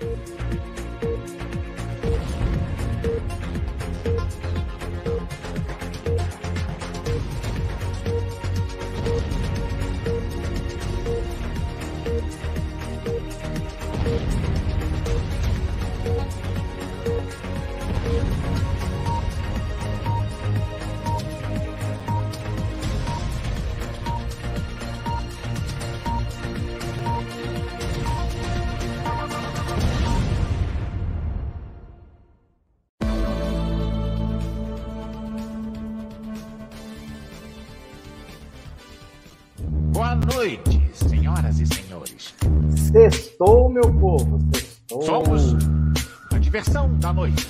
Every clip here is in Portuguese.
Bye. A diversão da noite.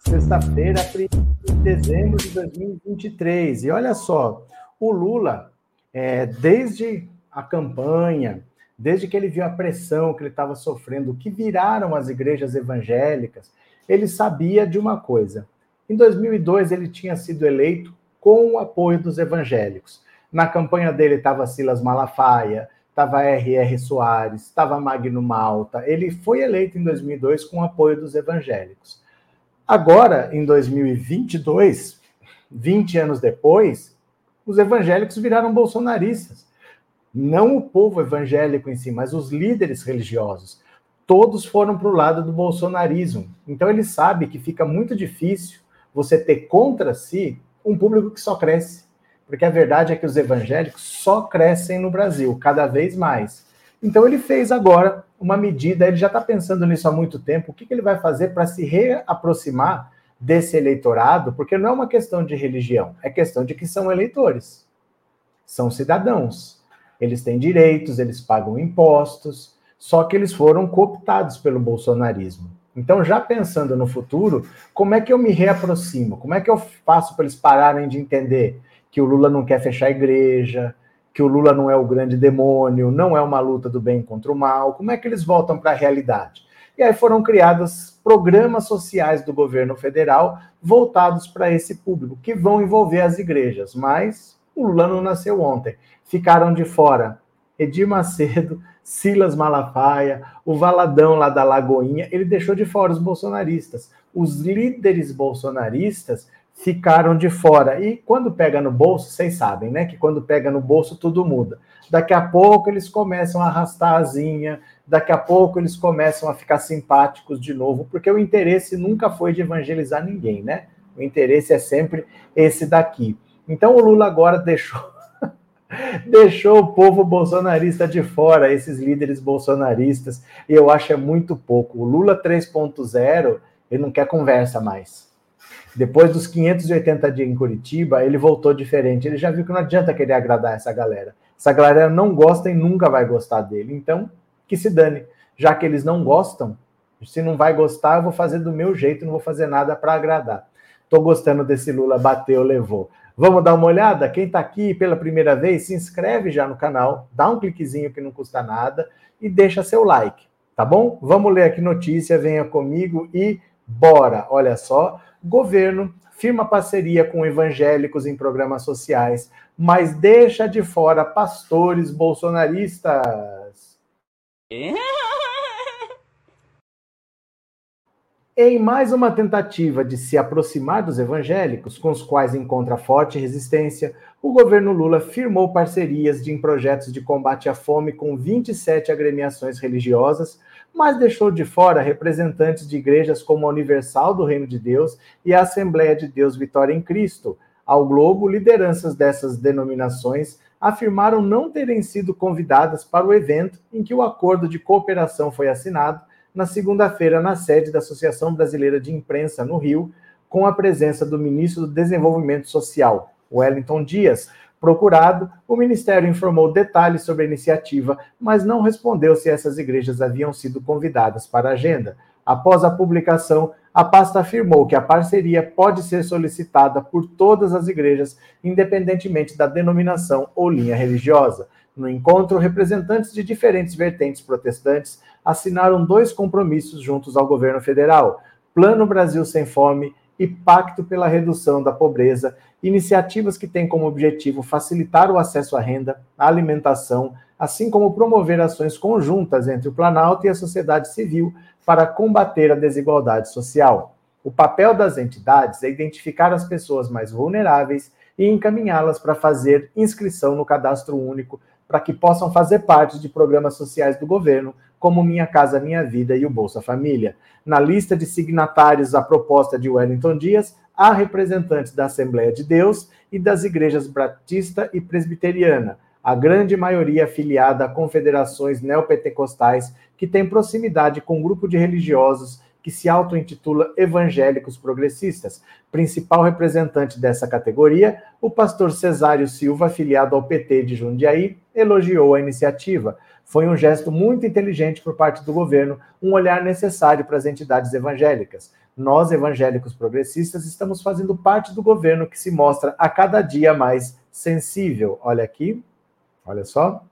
Sexta-feira, 1 de dezembro de 2023. E olha só, o Lula, é, desde a campanha, desde que ele viu a pressão que ele estava sofrendo, que viraram as igrejas evangélicas, ele sabia de uma coisa. Em 2002, ele tinha sido eleito com o apoio dos evangélicos. Na campanha dele estava Silas Malafaia, estava R.R. Soares, estava Magno Malta. Ele foi eleito em 2002 com o apoio dos evangélicos. Agora, em 2022, 20 anos depois, os evangélicos viraram bolsonaristas. Não o povo evangélico em si, mas os líderes religiosos. Todos foram para o lado do bolsonarismo. Então ele sabe que fica muito difícil você ter contra si um público que só cresce porque a verdade é que os evangélicos só crescem no Brasil, cada vez mais. Então ele fez agora uma medida, ele já está pensando nisso há muito tempo, o que, que ele vai fazer para se reaproximar desse eleitorado, porque não é uma questão de religião, é questão de que são eleitores, são cidadãos, eles têm direitos, eles pagam impostos, só que eles foram cooptados pelo bolsonarismo. Então, já pensando no futuro, como é que eu me reaproximo? Como é que eu faço para eles pararem de entender que o Lula não quer fechar a igreja, que o Lula não é o grande demônio, não é uma luta do bem contra o mal. Como é que eles voltam para a realidade? E aí foram criados programas sociais do governo federal voltados para esse público, que vão envolver as igrejas. Mas o Lula não nasceu ontem. Ficaram de fora Edir Macedo, Silas Malafaia, o Valadão lá da Lagoinha, ele deixou de fora os bolsonaristas. Os líderes bolsonaristas ficaram de fora. E quando pega no bolso, vocês sabem, né? Que quando pega no bolso tudo muda. Daqui a pouco eles começam a arrastar a asinha, daqui a pouco eles começam a ficar simpáticos de novo, porque o interesse nunca foi de evangelizar ninguém, né? O interesse é sempre esse daqui. Então o Lula agora deixou deixou o povo bolsonarista de fora, esses líderes bolsonaristas, e eu acho é muito pouco. O Lula 3.0, ele não quer conversa mais. Depois dos 580 dias em Curitiba, ele voltou diferente. Ele já viu que não adianta querer agradar essa galera. Essa galera não gosta e nunca vai gostar dele. Então, que se dane. Já que eles não gostam, se não vai gostar, eu vou fazer do meu jeito, não vou fazer nada para agradar. Tô gostando desse Lula bateu, levou. Vamos dar uma olhada? Quem está aqui pela primeira vez, se inscreve já no canal, dá um cliquezinho que não custa nada e deixa seu like, tá bom? Vamos ler aqui notícia, venha comigo e bora. Olha só, Governo firma parceria com evangélicos em programas sociais, mas deixa de fora pastores bolsonaristas. Em mais uma tentativa de se aproximar dos evangélicos, com os quais encontra forte resistência, o governo Lula firmou parcerias de, em projetos de combate à fome com 27 agremiações religiosas, mas deixou de fora representantes de igrejas como a Universal do Reino de Deus e a Assembleia de Deus Vitória em Cristo. Ao Globo, lideranças dessas denominações afirmaram não terem sido convidadas para o evento em que o acordo de cooperação foi assinado na segunda-feira na sede da Associação Brasileira de Imprensa, no Rio, com a presença do ministro do Desenvolvimento Social, Wellington Dias. Procurado, o Ministério informou detalhes sobre a iniciativa, mas não respondeu se essas igrejas haviam sido convidadas para a agenda. Após a publicação, a pasta afirmou que a parceria pode ser solicitada por todas as igrejas, independentemente da denominação ou linha religiosa. No encontro, representantes de diferentes vertentes protestantes assinaram dois compromissos juntos ao governo federal: Plano Brasil Sem Fome e Pacto pela Redução da Pobreza, iniciativas que têm como objetivo facilitar o acesso à renda, à alimentação, assim como promover ações conjuntas entre o Planalto e a sociedade civil para combater a desigualdade social. O papel das entidades é identificar as pessoas mais vulneráveis e encaminhá-las para fazer inscrição no cadastro único para que possam fazer parte de programas sociais do governo, como Minha Casa Minha Vida e o Bolsa Família. Na lista de signatários da proposta de Wellington Dias, há representantes da Assembleia de Deus e das igrejas Batista e Presbiteriana, a grande maioria afiliada a confederações neopentecostais que têm proximidade com um grupo de religiosos que se auto-intitula Evangélicos Progressistas. Principal representante dessa categoria, o pastor Cesário Silva, afiliado ao PT de Jundiaí, elogiou a iniciativa. Foi um gesto muito inteligente por parte do governo, um olhar necessário para as entidades evangélicas. Nós, evangélicos progressistas, estamos fazendo parte do governo que se mostra a cada dia mais sensível. Olha aqui, olha só.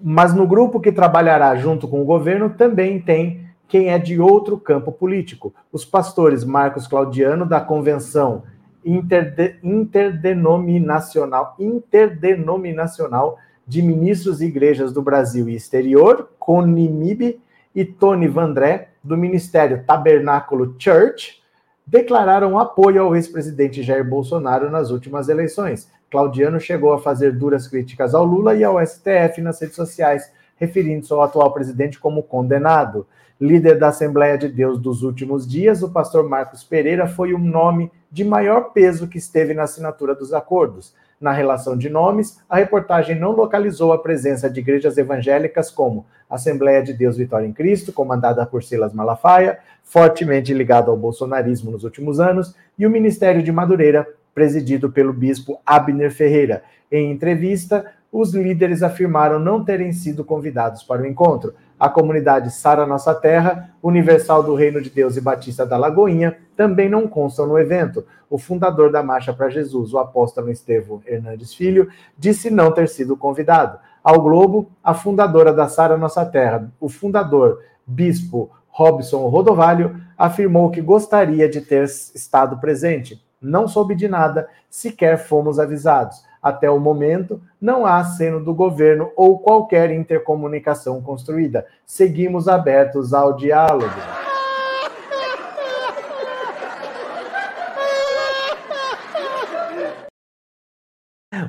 Mas no grupo que trabalhará junto com o governo também tem quem é de outro campo político. Os pastores Marcos Claudiano, da Convenção Interde Interdenominacional, Interdenominacional de Ministros e Igrejas do Brasil e Exterior, CONIMIB, e Tony Vandré, do Ministério Tabernáculo Church, declararam apoio ao ex-presidente Jair Bolsonaro nas últimas eleições. Claudiano chegou a fazer duras críticas ao Lula e ao STF nas redes sociais, referindo-se ao atual presidente como condenado. Líder da Assembleia de Deus dos últimos dias, o pastor Marcos Pereira foi o nome de maior peso que esteve na assinatura dos acordos. Na relação de nomes, a reportagem não localizou a presença de igrejas evangélicas como Assembleia de Deus Vitória em Cristo, comandada por Silas Malafaia, fortemente ligado ao bolsonarismo nos últimos anos, e o Ministério de Madureira, presidido pelo bispo Abner Ferreira. Em entrevista, os líderes afirmaram não terem sido convidados para o encontro. A comunidade Sara Nossa Terra, Universal do Reino de Deus e Batista da Lagoinha também não constam no evento. O fundador da Marcha para Jesus, o apóstolo Estevão Hernandes Filho, disse não ter sido convidado. Ao Globo, a fundadora da Sara Nossa Terra, o fundador, bispo Robson Rodovalho, afirmou que gostaria de ter estado presente. Não soube de nada, sequer fomos avisados. Até o momento, não há aceno do governo ou qualquer intercomunicação construída. Seguimos abertos ao diálogo.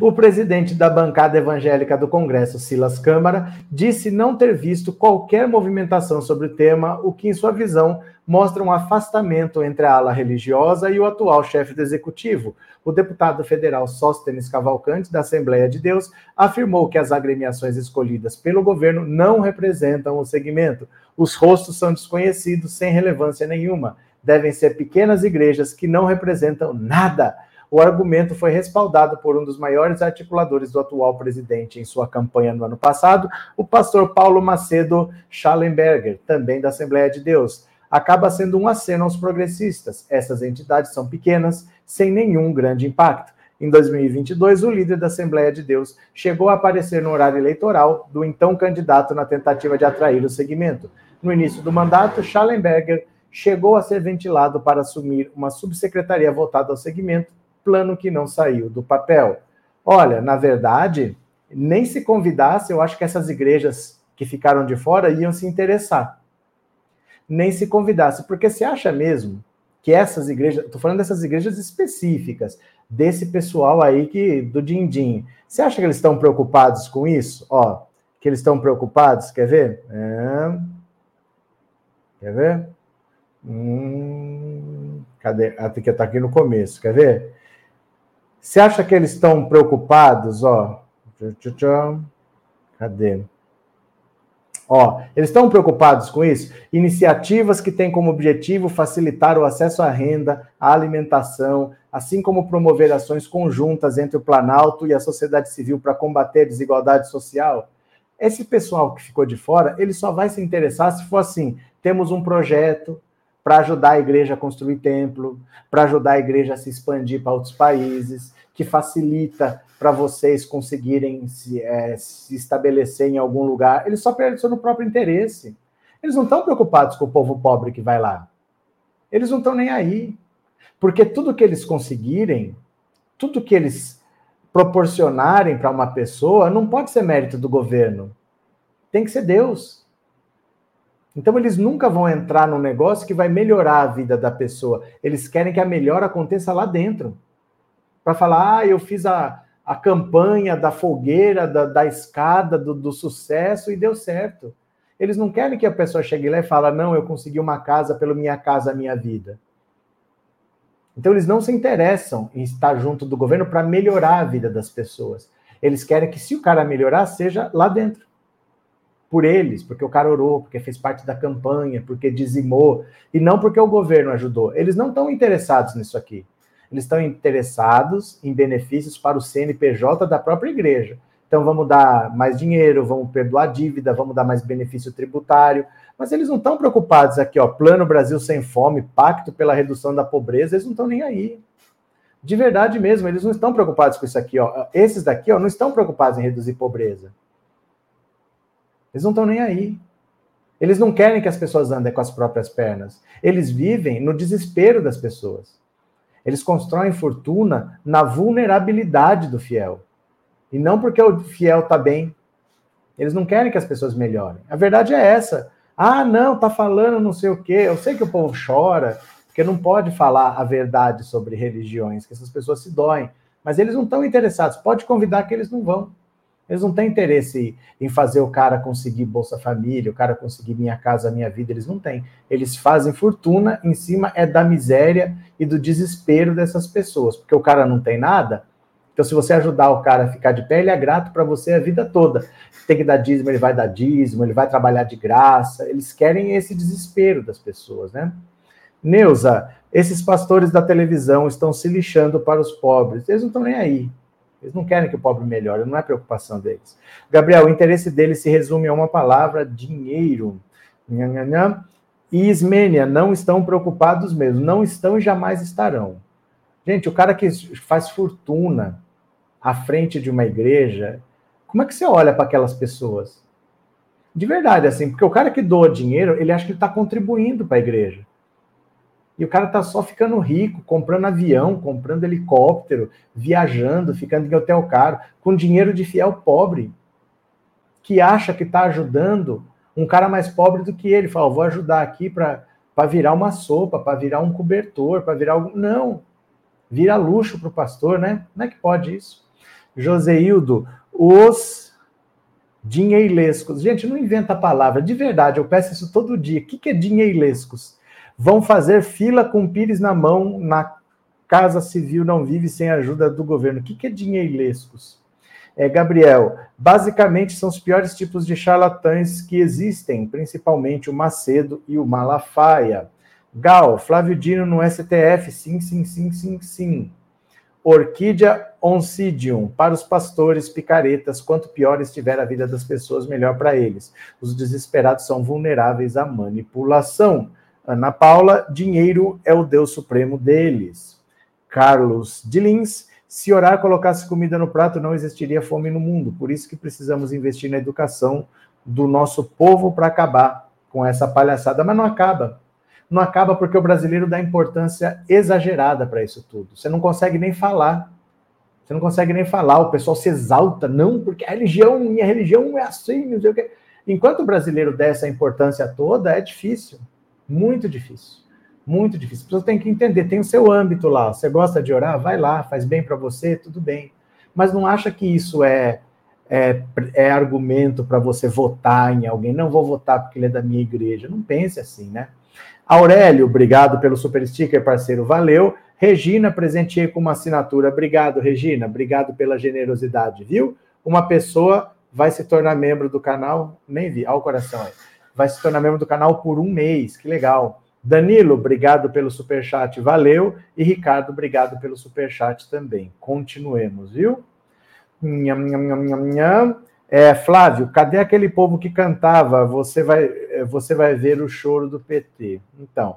O presidente da bancada evangélica do Congresso, Silas Câmara, disse não ter visto qualquer movimentação sobre o tema, o que, em sua visão, mostra um afastamento entre a ala religiosa e o atual chefe do executivo. O deputado federal Sóstenes Cavalcante, da Assembleia de Deus, afirmou que as agremiações escolhidas pelo governo não representam o segmento. Os rostos são desconhecidos, sem relevância nenhuma. Devem ser pequenas igrejas que não representam nada o argumento foi respaldado por um dos maiores articuladores do atual presidente em sua campanha no ano passado, o pastor Paulo Macedo Schallenberger, também da Assembleia de Deus. Acaba sendo um aceno aos progressistas. Essas entidades são pequenas, sem nenhum grande impacto. Em 2022, o líder da Assembleia de Deus chegou a aparecer no horário eleitoral do então candidato na tentativa de atrair o segmento. No início do mandato, Schallenberger chegou a ser ventilado para assumir uma subsecretaria voltada ao segmento, plano que não saiu do papel. Olha, na verdade, nem se convidasse, eu acho que essas igrejas que ficaram de fora iam se interessar. Nem se convidasse, porque se acha mesmo que essas igrejas, estou falando dessas igrejas específicas, desse pessoal aí que do din-din, você acha que eles estão preocupados com isso? Ó, que eles estão preocupados, quer ver? É... Quer ver? Hum... Cadê? Ah, tem que estar aqui no começo, quer ver? Você acha que eles estão preocupados? Ó, cadê? Ó, eles estão preocupados com isso? Iniciativas que têm como objetivo facilitar o acesso à renda, à alimentação, assim como promover ações conjuntas entre o Planalto e a sociedade civil para combater a desigualdade social. Esse pessoal que ficou de fora, ele só vai se interessar se for assim: temos um projeto, para ajudar a igreja a construir templo, para ajudar a igreja a se expandir para outros países, que facilita para vocês conseguirem se, é, se, estabelecer em algum lugar. Eles só pensam no próprio interesse. Eles não estão preocupados com o povo pobre que vai lá. Eles não estão nem aí. Porque tudo que eles conseguirem, tudo que eles proporcionarem para uma pessoa, não pode ser mérito do governo. Tem que ser Deus. Então eles nunca vão entrar num negócio que vai melhorar a vida da pessoa. Eles querem que a melhora aconteça lá dentro. Para falar, ah, eu fiz a, a campanha da fogueira, da, da escada, do, do, sucesso e deu certo. Eles não querem que a pessoa chegue lá e fale, não, eu consegui uma casa pelo Minha Casa Minha Vida. Então eles não se interessam em estar junto do governo para melhorar a vida das pessoas. Eles querem que se o cara melhorar, seja lá dentro por eles, porque o cara orou, porque fez parte da campanha, porque dizimou, e não porque o governo ajudou. Eles não estão interessados nisso aqui. Eles estão interessados em benefícios para o CNPJ da própria igreja. Então vamos dar mais dinheiro, vamos perdoar dívida, vamos dar mais benefício tributário. Mas eles não estão preocupados aqui, ó, Plano Brasil Sem Fome, Pacto pela Redução da Pobreza, eles não estão nem aí. De verdade mesmo, eles não estão preocupados com isso aqui, ó. Esses daqui, ó, não estão preocupados em reduzir pobreza. Eles não estão nem aí. Eles não querem que as pessoas andem com as próprias pernas. Eles vivem no desespero das pessoas. Eles constroem fortuna na vulnerabilidade do fiel. E não porque o fiel está bem. Eles não querem que as pessoas melhorem. A verdade é essa. Ah, não, tá falando não sei o quê. Eu sei que o povo chora, porque não pode falar a verdade sobre religiões, que essas pessoas se doem. Mas eles não estão interessados. Pode convidar que eles não vão. Eles não têm interesse em fazer o cara conseguir Bolsa Família, o cara conseguir Minha Casa Minha Vida, eles não têm. Eles fazem fortuna em cima é da miséria e do desespero dessas pessoas, porque o cara não tem nada. Então, se você ajudar o cara a ficar de pé, ele é grato para você a vida toda. Tem que dar dízimo, ele vai dar dízimo, ele vai trabalhar de graça. Eles querem esse desespero das pessoas, né? Neuza, esses pastores da televisão estão se lixando para os pobres. Eles não estão nem aí. Eles não querem que o pobre melhore, não é preocupação deles. Gabriel, o interesse deles se resume a uma palavra: dinheiro. E Ismênia, não estão preocupados mesmo. Não estão e jamais estarão. Gente, o cara que faz fortuna à frente de uma igreja, como é que você olha para aquelas pessoas? De verdade, assim, porque o cara que doa dinheiro, ele acha que ele está contribuindo para a igreja. E o cara tá só ficando rico, comprando avião, comprando helicóptero, viajando, ficando em hotel caro, com dinheiro de fiel pobre, que acha que está ajudando um cara mais pobre do que ele. Fala, vou ajudar aqui para virar uma sopa, para virar um cobertor, para virar algo. Não. Vira luxo para o pastor, né? Como é que pode isso? Joseildo, os dinheilescos. Gente, não inventa a palavra. De verdade, eu peço isso todo dia. O que, que é dinheilescos? Vão fazer fila com pires na mão na Casa Civil não vive sem ajuda do governo. O que, que é dinheilescos? É, Gabriel, basicamente são os piores tipos de charlatães que existem, principalmente o Macedo e o Malafaia. Gal, Flávio Dino no STF, sim, sim, sim, sim, sim. Orquídea oncidium, para os pastores picaretas, quanto pior estiver a vida das pessoas, melhor para eles. Os desesperados são vulneráveis à manipulação. Ana Paula, dinheiro é o Deus supremo deles. Carlos de Lins, se orar colocasse comida no prato, não existiria fome no mundo. Por isso que precisamos investir na educação do nosso povo para acabar com essa palhaçada. Mas não acaba. Não acaba porque o brasileiro dá importância exagerada para isso tudo. Você não consegue nem falar. Você não consegue nem falar. O pessoal se exalta, não, porque a religião, minha religião é assim, não sei o quê. Enquanto o brasileiro der essa importância toda, é difícil. Muito difícil. Muito difícil. Você tem que entender, tem o seu âmbito lá. Você gosta de orar? Vai lá, faz bem para você, tudo bem. Mas não acha que isso é, é, é argumento para você votar em alguém. Não vou votar porque ele é da minha igreja. Não pense assim, né? Aurélio, obrigado pelo super sticker, parceiro. Valeu. Regina, presenteei com uma assinatura. Obrigado, Regina. Obrigado pela generosidade, viu? Uma pessoa vai se tornar membro do canal. Nem vi, ao coração aí vai se tornar membro do canal por um mês. Que legal. Danilo, obrigado pelo super chat, valeu. E Ricardo, obrigado pelo super chat também. Continuemos, viu? Nham, nham, nham, nham. É, Flávio, cadê aquele povo que cantava? Você vai, é, você vai ver o choro do PT. Então,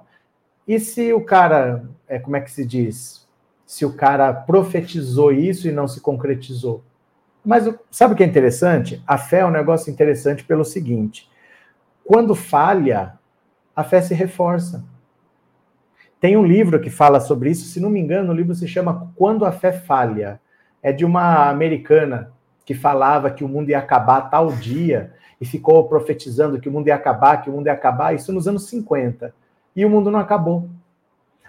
e se o cara, é, como é que se diz? Se o cara profetizou isso e não se concretizou? Mas sabe o que é interessante? A fé é um negócio interessante pelo seguinte: quando falha, a fé se reforça. Tem um livro que fala sobre isso, se não me engano, o livro se chama Quando a Fé Falha. É de uma americana que falava que o mundo ia acabar tal dia e ficou profetizando que o mundo ia acabar, que o mundo ia acabar, isso nos anos 50. E o mundo não acabou.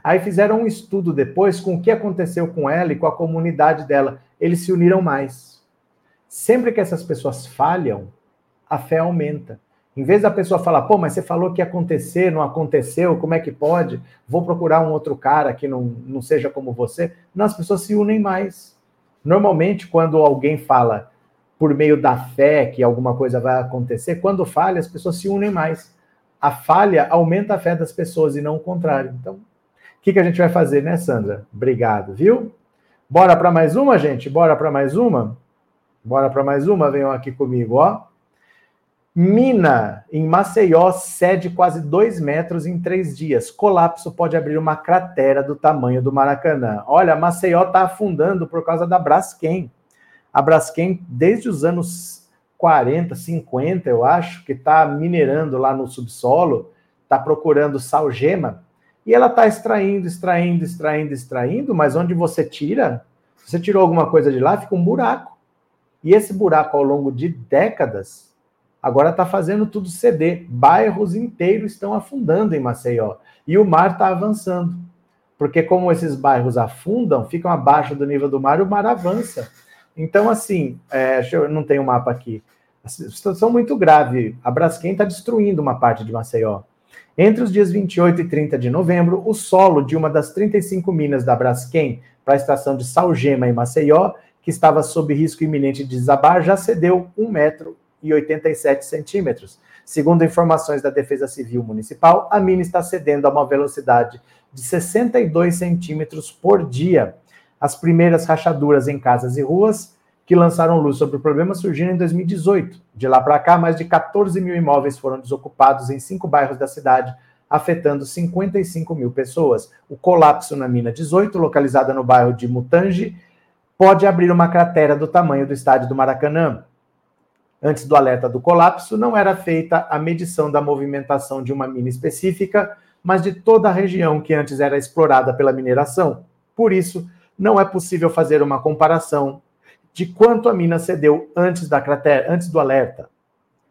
Aí fizeram um estudo depois com o que aconteceu com ela e com a comunidade dela. Eles se uniram mais. Sempre que essas pessoas falham, a fé aumenta. Em vez da pessoa falar, pô, mas você falou que ia acontecer, não aconteceu, como é que pode? Vou procurar um outro cara que não, não seja como você. Não, as pessoas se unem mais. Normalmente, quando alguém fala por meio da fé que alguma coisa vai acontecer, quando falha, as pessoas se unem mais. A falha aumenta a fé das pessoas e não o contrário. Então, o que, que a gente vai fazer, né, Sandra? Obrigado, viu? Bora para mais uma, gente? Bora para mais uma? Bora para mais uma? Venham aqui comigo, ó. Mina, em Maceió, cede quase dois metros em três dias. Colapso pode abrir uma cratera do tamanho do Maracanã. Olha, Maceió está afundando por causa da Braskem. A Braskem, desde os anos 40, 50, eu acho, que está minerando lá no subsolo, está procurando salgema, e ela está extraindo, extraindo, extraindo, extraindo, mas onde você tira, você tirou alguma coisa de lá, fica um buraco. E esse buraco, ao longo de décadas, agora está fazendo tudo ceder. Bairros inteiros estão afundando em Maceió. E o mar está avançando. Porque como esses bairros afundam, ficam abaixo do nível do mar, o mar avança. Então, assim, é, eu não tenho o mapa aqui. A situação muito grave. A Braskem está destruindo uma parte de Maceió. Entre os dias 28 e 30 de novembro, o solo de uma das 35 minas da Braskem para a estação de Salgema, em Maceió, que estava sob risco iminente de desabar, já cedeu um metro e 87 centímetros. Segundo informações da Defesa Civil Municipal, a mina está cedendo a uma velocidade de 62 centímetros por dia. As primeiras rachaduras em casas e ruas que lançaram luz sobre o problema surgiram em 2018. De lá para cá, mais de 14 mil imóveis foram desocupados em cinco bairros da cidade, afetando 55 mil pessoas. O colapso na mina 18, localizada no bairro de Mutange, pode abrir uma cratera do tamanho do estádio do Maracanã. Antes do alerta do colapso, não era feita a medição da movimentação de uma mina específica, mas de toda a região que antes era explorada pela mineração. Por isso, não é possível fazer uma comparação de quanto a mina cedeu antes da cratera, antes do alerta.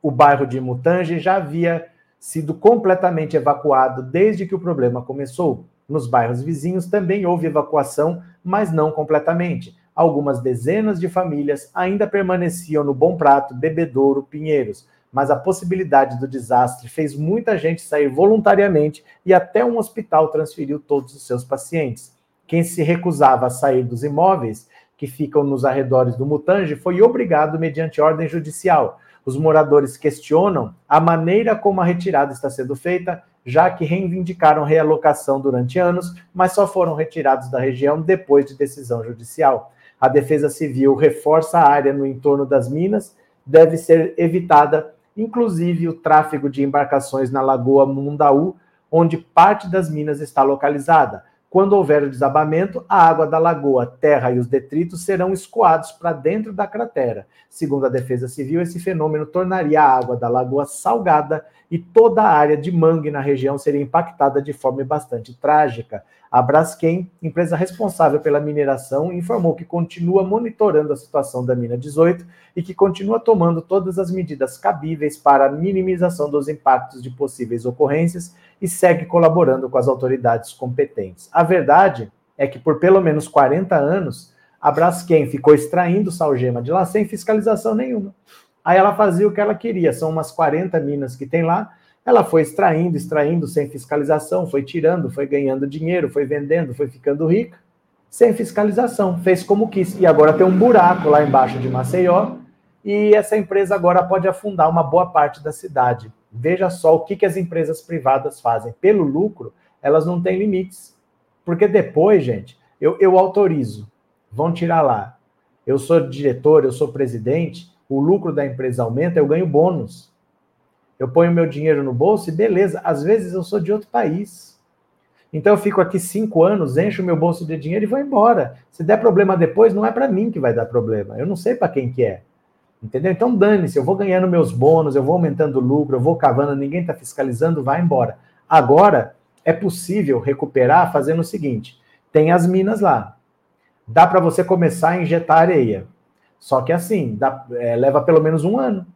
O bairro de Mutange já havia sido completamente evacuado desde que o problema começou. Nos bairros vizinhos também houve evacuação, mas não completamente algumas dezenas de famílias ainda permaneciam no Bom Prato, Bebedouro, Pinheiros, mas a possibilidade do desastre fez muita gente sair voluntariamente e até um hospital transferiu todos os seus pacientes. Quem se recusava a sair dos imóveis que ficam nos arredores do Mutange foi obrigado mediante ordem judicial. Os moradores questionam a maneira como a retirada está sendo feita, já que reivindicaram realocação durante anos, mas só foram retirados da região depois de decisão judicial a Defesa Civil reforça a área no entorno das minas, deve ser evitada, inclusive, o tráfego de embarcações na Lagoa Mundaú, onde parte das minas está localizada. Quando houver o desabamento, a água da lagoa, terra e os detritos serão escoados para dentro da cratera. Segundo a Defesa Civil, esse fenômeno tornaria a água da lagoa salgada e toda a área de mangue na região seria impactada de forma bastante trágica. A Braskem, empresa responsável pela mineração, informou que continua monitorando a situação da mina 18 e que continua tomando todas as medidas cabíveis para a minimização dos impactos de possíveis ocorrências e segue colaborando com as autoridades competentes. A verdade é que por pelo menos 40 anos, a Braskem ficou extraindo salgema de lá sem fiscalização nenhuma. Aí ela fazia o que ela queria, são umas 40 minas que tem lá, ela foi extraindo, extraindo sem fiscalização, foi tirando, foi ganhando dinheiro, foi vendendo, foi ficando rica, sem fiscalização, fez como quis. E agora tem um buraco lá embaixo de Maceió, e essa empresa agora pode afundar uma boa parte da cidade. Veja só o que, que as empresas privadas fazem. Pelo lucro, elas não têm limites. Porque depois, gente, eu, eu autorizo, vão tirar lá. Eu sou diretor, eu sou presidente, o lucro da empresa aumenta, eu ganho bônus eu ponho meu dinheiro no bolso e beleza, às vezes eu sou de outro país. Então eu fico aqui cinco anos, encho meu bolso de dinheiro e vou embora. Se der problema depois, não é para mim que vai dar problema. Eu não sei para quem que é. Entendeu? Então dane-se, eu vou ganhando meus bônus, eu vou aumentando o lucro, eu vou cavando, ninguém está fiscalizando, vai embora. Agora é possível recuperar fazendo o seguinte: tem as minas lá. Dá para você começar a injetar areia. Só que assim, dá, é, leva pelo menos um ano.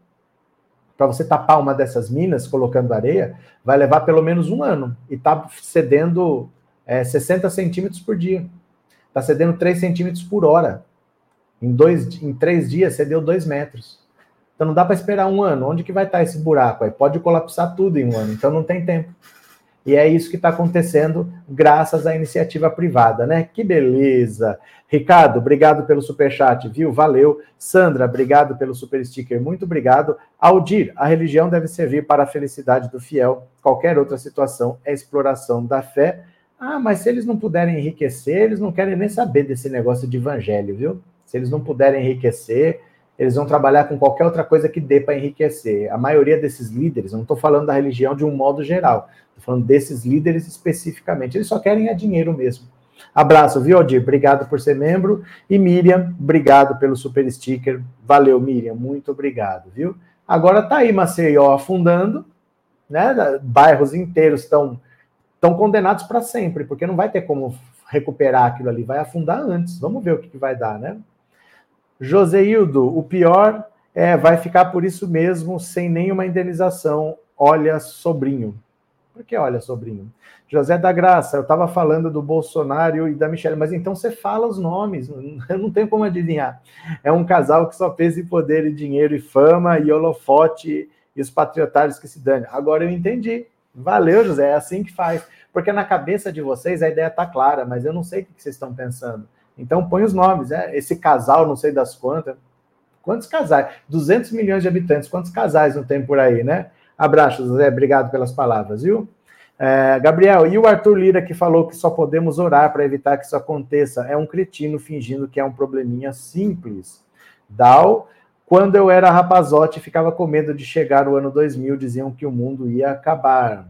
Para você tapar uma dessas minas colocando areia, vai levar pelo menos um ano. E está cedendo é, 60 centímetros por dia. Está cedendo 3 centímetros por hora. Em, dois, em três dias, cedeu 2 metros. Então não dá para esperar um ano. Onde que vai estar tá esse buraco? Aí pode colapsar tudo em um ano. Então não tem tempo. E é isso que está acontecendo graças à iniciativa privada, né? Que beleza! Ricardo, obrigado pelo super chat, viu? Valeu. Sandra, obrigado pelo super sticker, muito obrigado. Aldir, a religião deve servir para a felicidade do fiel. Qualquer outra situação é exploração da fé. Ah, mas se eles não puderem enriquecer, eles não querem nem saber desse negócio de evangelho, viu? Se eles não puderem enriquecer, eles vão trabalhar com qualquer outra coisa que dê para enriquecer. A maioria desses líderes, não estou falando da religião de um modo geral, estou falando desses líderes especificamente, eles só querem é dinheiro mesmo. Abraço, viu, Odir? Obrigado por ser membro. E Miriam, obrigado pelo super sticker. Valeu, Miriam, muito obrigado, viu? Agora tá aí Maceió afundando, né? Bairros inteiros estão estão condenados para sempre, porque não vai ter como recuperar aquilo ali, vai afundar antes. Vamos ver o que, que vai dar, né? Joseildo, o pior é vai ficar por isso mesmo, sem nenhuma indenização. Olha, sobrinho. Por que olha, sobrinho? José da Graça, eu estava falando do Bolsonaro e da Michelle, mas então você fala os nomes, eu não tenho como adivinhar. É um casal que só pensa em poder e dinheiro e fama e holofote e os patriotários que se dane. Agora eu entendi. Valeu, José, é assim que faz. Porque na cabeça de vocês a ideia está clara, mas eu não sei o que vocês estão pensando. Então põe os nomes, né? Esse casal, não sei das quantas. Quantos casais? 200 milhões de habitantes, quantos casais não tem por aí, né? Abraços, Zé, obrigado pelas palavras, viu? É, Gabriel, e o Arthur Lira que falou que só podemos orar para evitar que isso aconteça? É um cretino fingindo que é um probleminha simples. Dal, quando eu era rapazote, ficava com medo de chegar o ano 2000, diziam que o mundo ia acabar.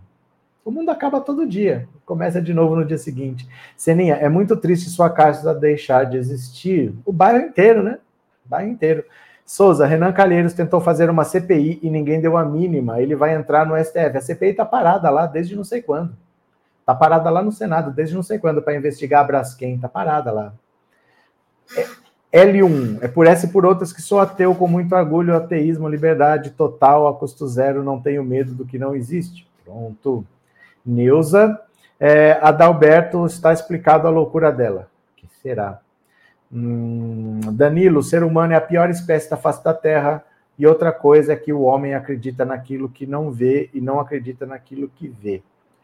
O mundo acaba todo dia, começa de novo no dia seguinte. Seninha, é muito triste sua casa deixar de existir. O bairro inteiro, né? O bairro inteiro. Souza, Renan Calheiros tentou fazer uma CPI e ninguém deu a mínima. Ele vai entrar no STF. A CPI está parada lá desde não sei quando. Está parada lá no Senado desde não sei quando para investigar a Braskem. Está parada lá. É, L1, é por essa e por outras que sou ateu com muito orgulho, ateísmo, liberdade total, a custo zero, não tenho medo do que não existe. Pronto. Neuza, é, Adalberto está explicado a loucura dela. que será? Hum, Danilo, o ser humano é a pior espécie da face da Terra. E outra coisa é que o homem acredita naquilo que não vê e não acredita naquilo que vê.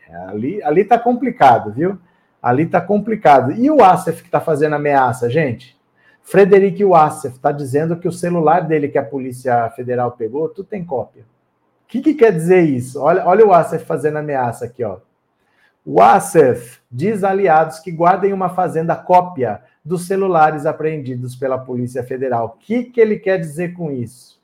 É, ali, ali tá complicado, viu? Ali tá complicado. E o Assef que está fazendo ameaça, gente? Frederic Wassef está dizendo que o celular dele que a Polícia Federal pegou, tu tem cópia que, que quer dizer isso? Olha, olha o Assef fazendo ameaça aqui, ó. O Assef diz aliados que guardem uma fazenda cópia dos celulares apreendidos pela Polícia Federal. O que, que ele quer dizer com isso?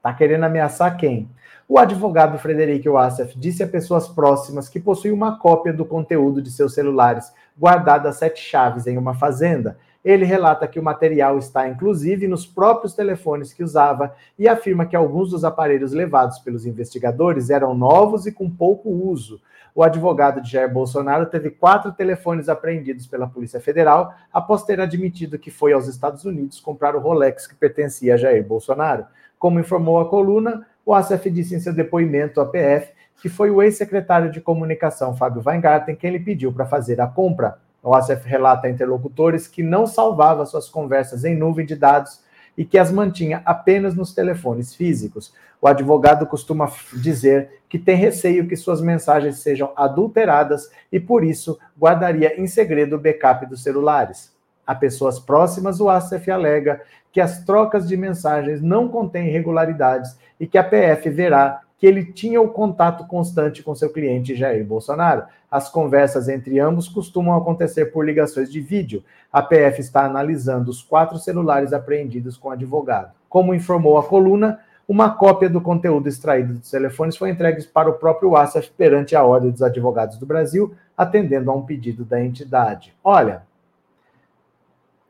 Tá querendo ameaçar quem? O advogado Frederico Wassef disse a pessoas próximas que possui uma cópia do conteúdo de seus celulares guardado a sete chaves em uma fazenda ele relata que o material está, inclusive, nos próprios telefones que usava e afirma que alguns dos aparelhos levados pelos investigadores eram novos e com pouco uso. O advogado de Jair Bolsonaro teve quatro telefones apreendidos pela Polícia Federal após ter admitido que foi aos Estados Unidos comprar o Rolex que pertencia a Jair Bolsonaro. Como informou a coluna, o ACF disse em seu depoimento à PF que foi o ex-secretário de comunicação, Fábio Weingarten, quem lhe pediu para fazer a compra. O ACF relata a interlocutores que não salvava suas conversas em nuvem de dados e que as mantinha apenas nos telefones físicos. O advogado costuma dizer que tem receio que suas mensagens sejam adulteradas e, por isso, guardaria em segredo o backup dos celulares. A pessoas próximas, o ACF alega que as trocas de mensagens não contêm irregularidades e que a PF verá que ele tinha o contato constante com seu cliente Jair Bolsonaro. As conversas entre ambos costumam acontecer por ligações de vídeo. A PF está analisando os quatro celulares apreendidos com o advogado. Como informou a coluna, uma cópia do conteúdo extraído dos telefones foi entregue para o próprio ASAF perante a Ordem dos Advogados do Brasil, atendendo a um pedido da entidade. Olha,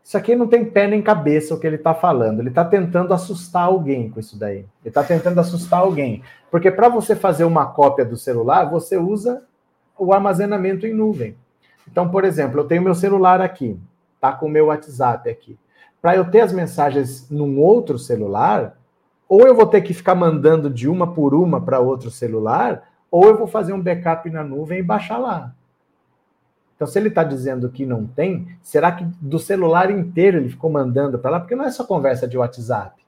isso aqui não tem pé nem cabeça o que ele está falando. Ele está tentando assustar alguém com isso daí. Ele está tentando assustar alguém. Porque para você fazer uma cópia do celular, você usa o armazenamento em nuvem. Então, por exemplo, eu tenho meu celular aqui, tá com o meu WhatsApp aqui. Para eu ter as mensagens num outro celular, ou eu vou ter que ficar mandando de uma por uma para outro celular, ou eu vou fazer um backup na nuvem e baixar lá. Então, se ele está dizendo que não tem, será que do celular inteiro ele ficou mandando para lá? Porque não é só conversa de WhatsApp.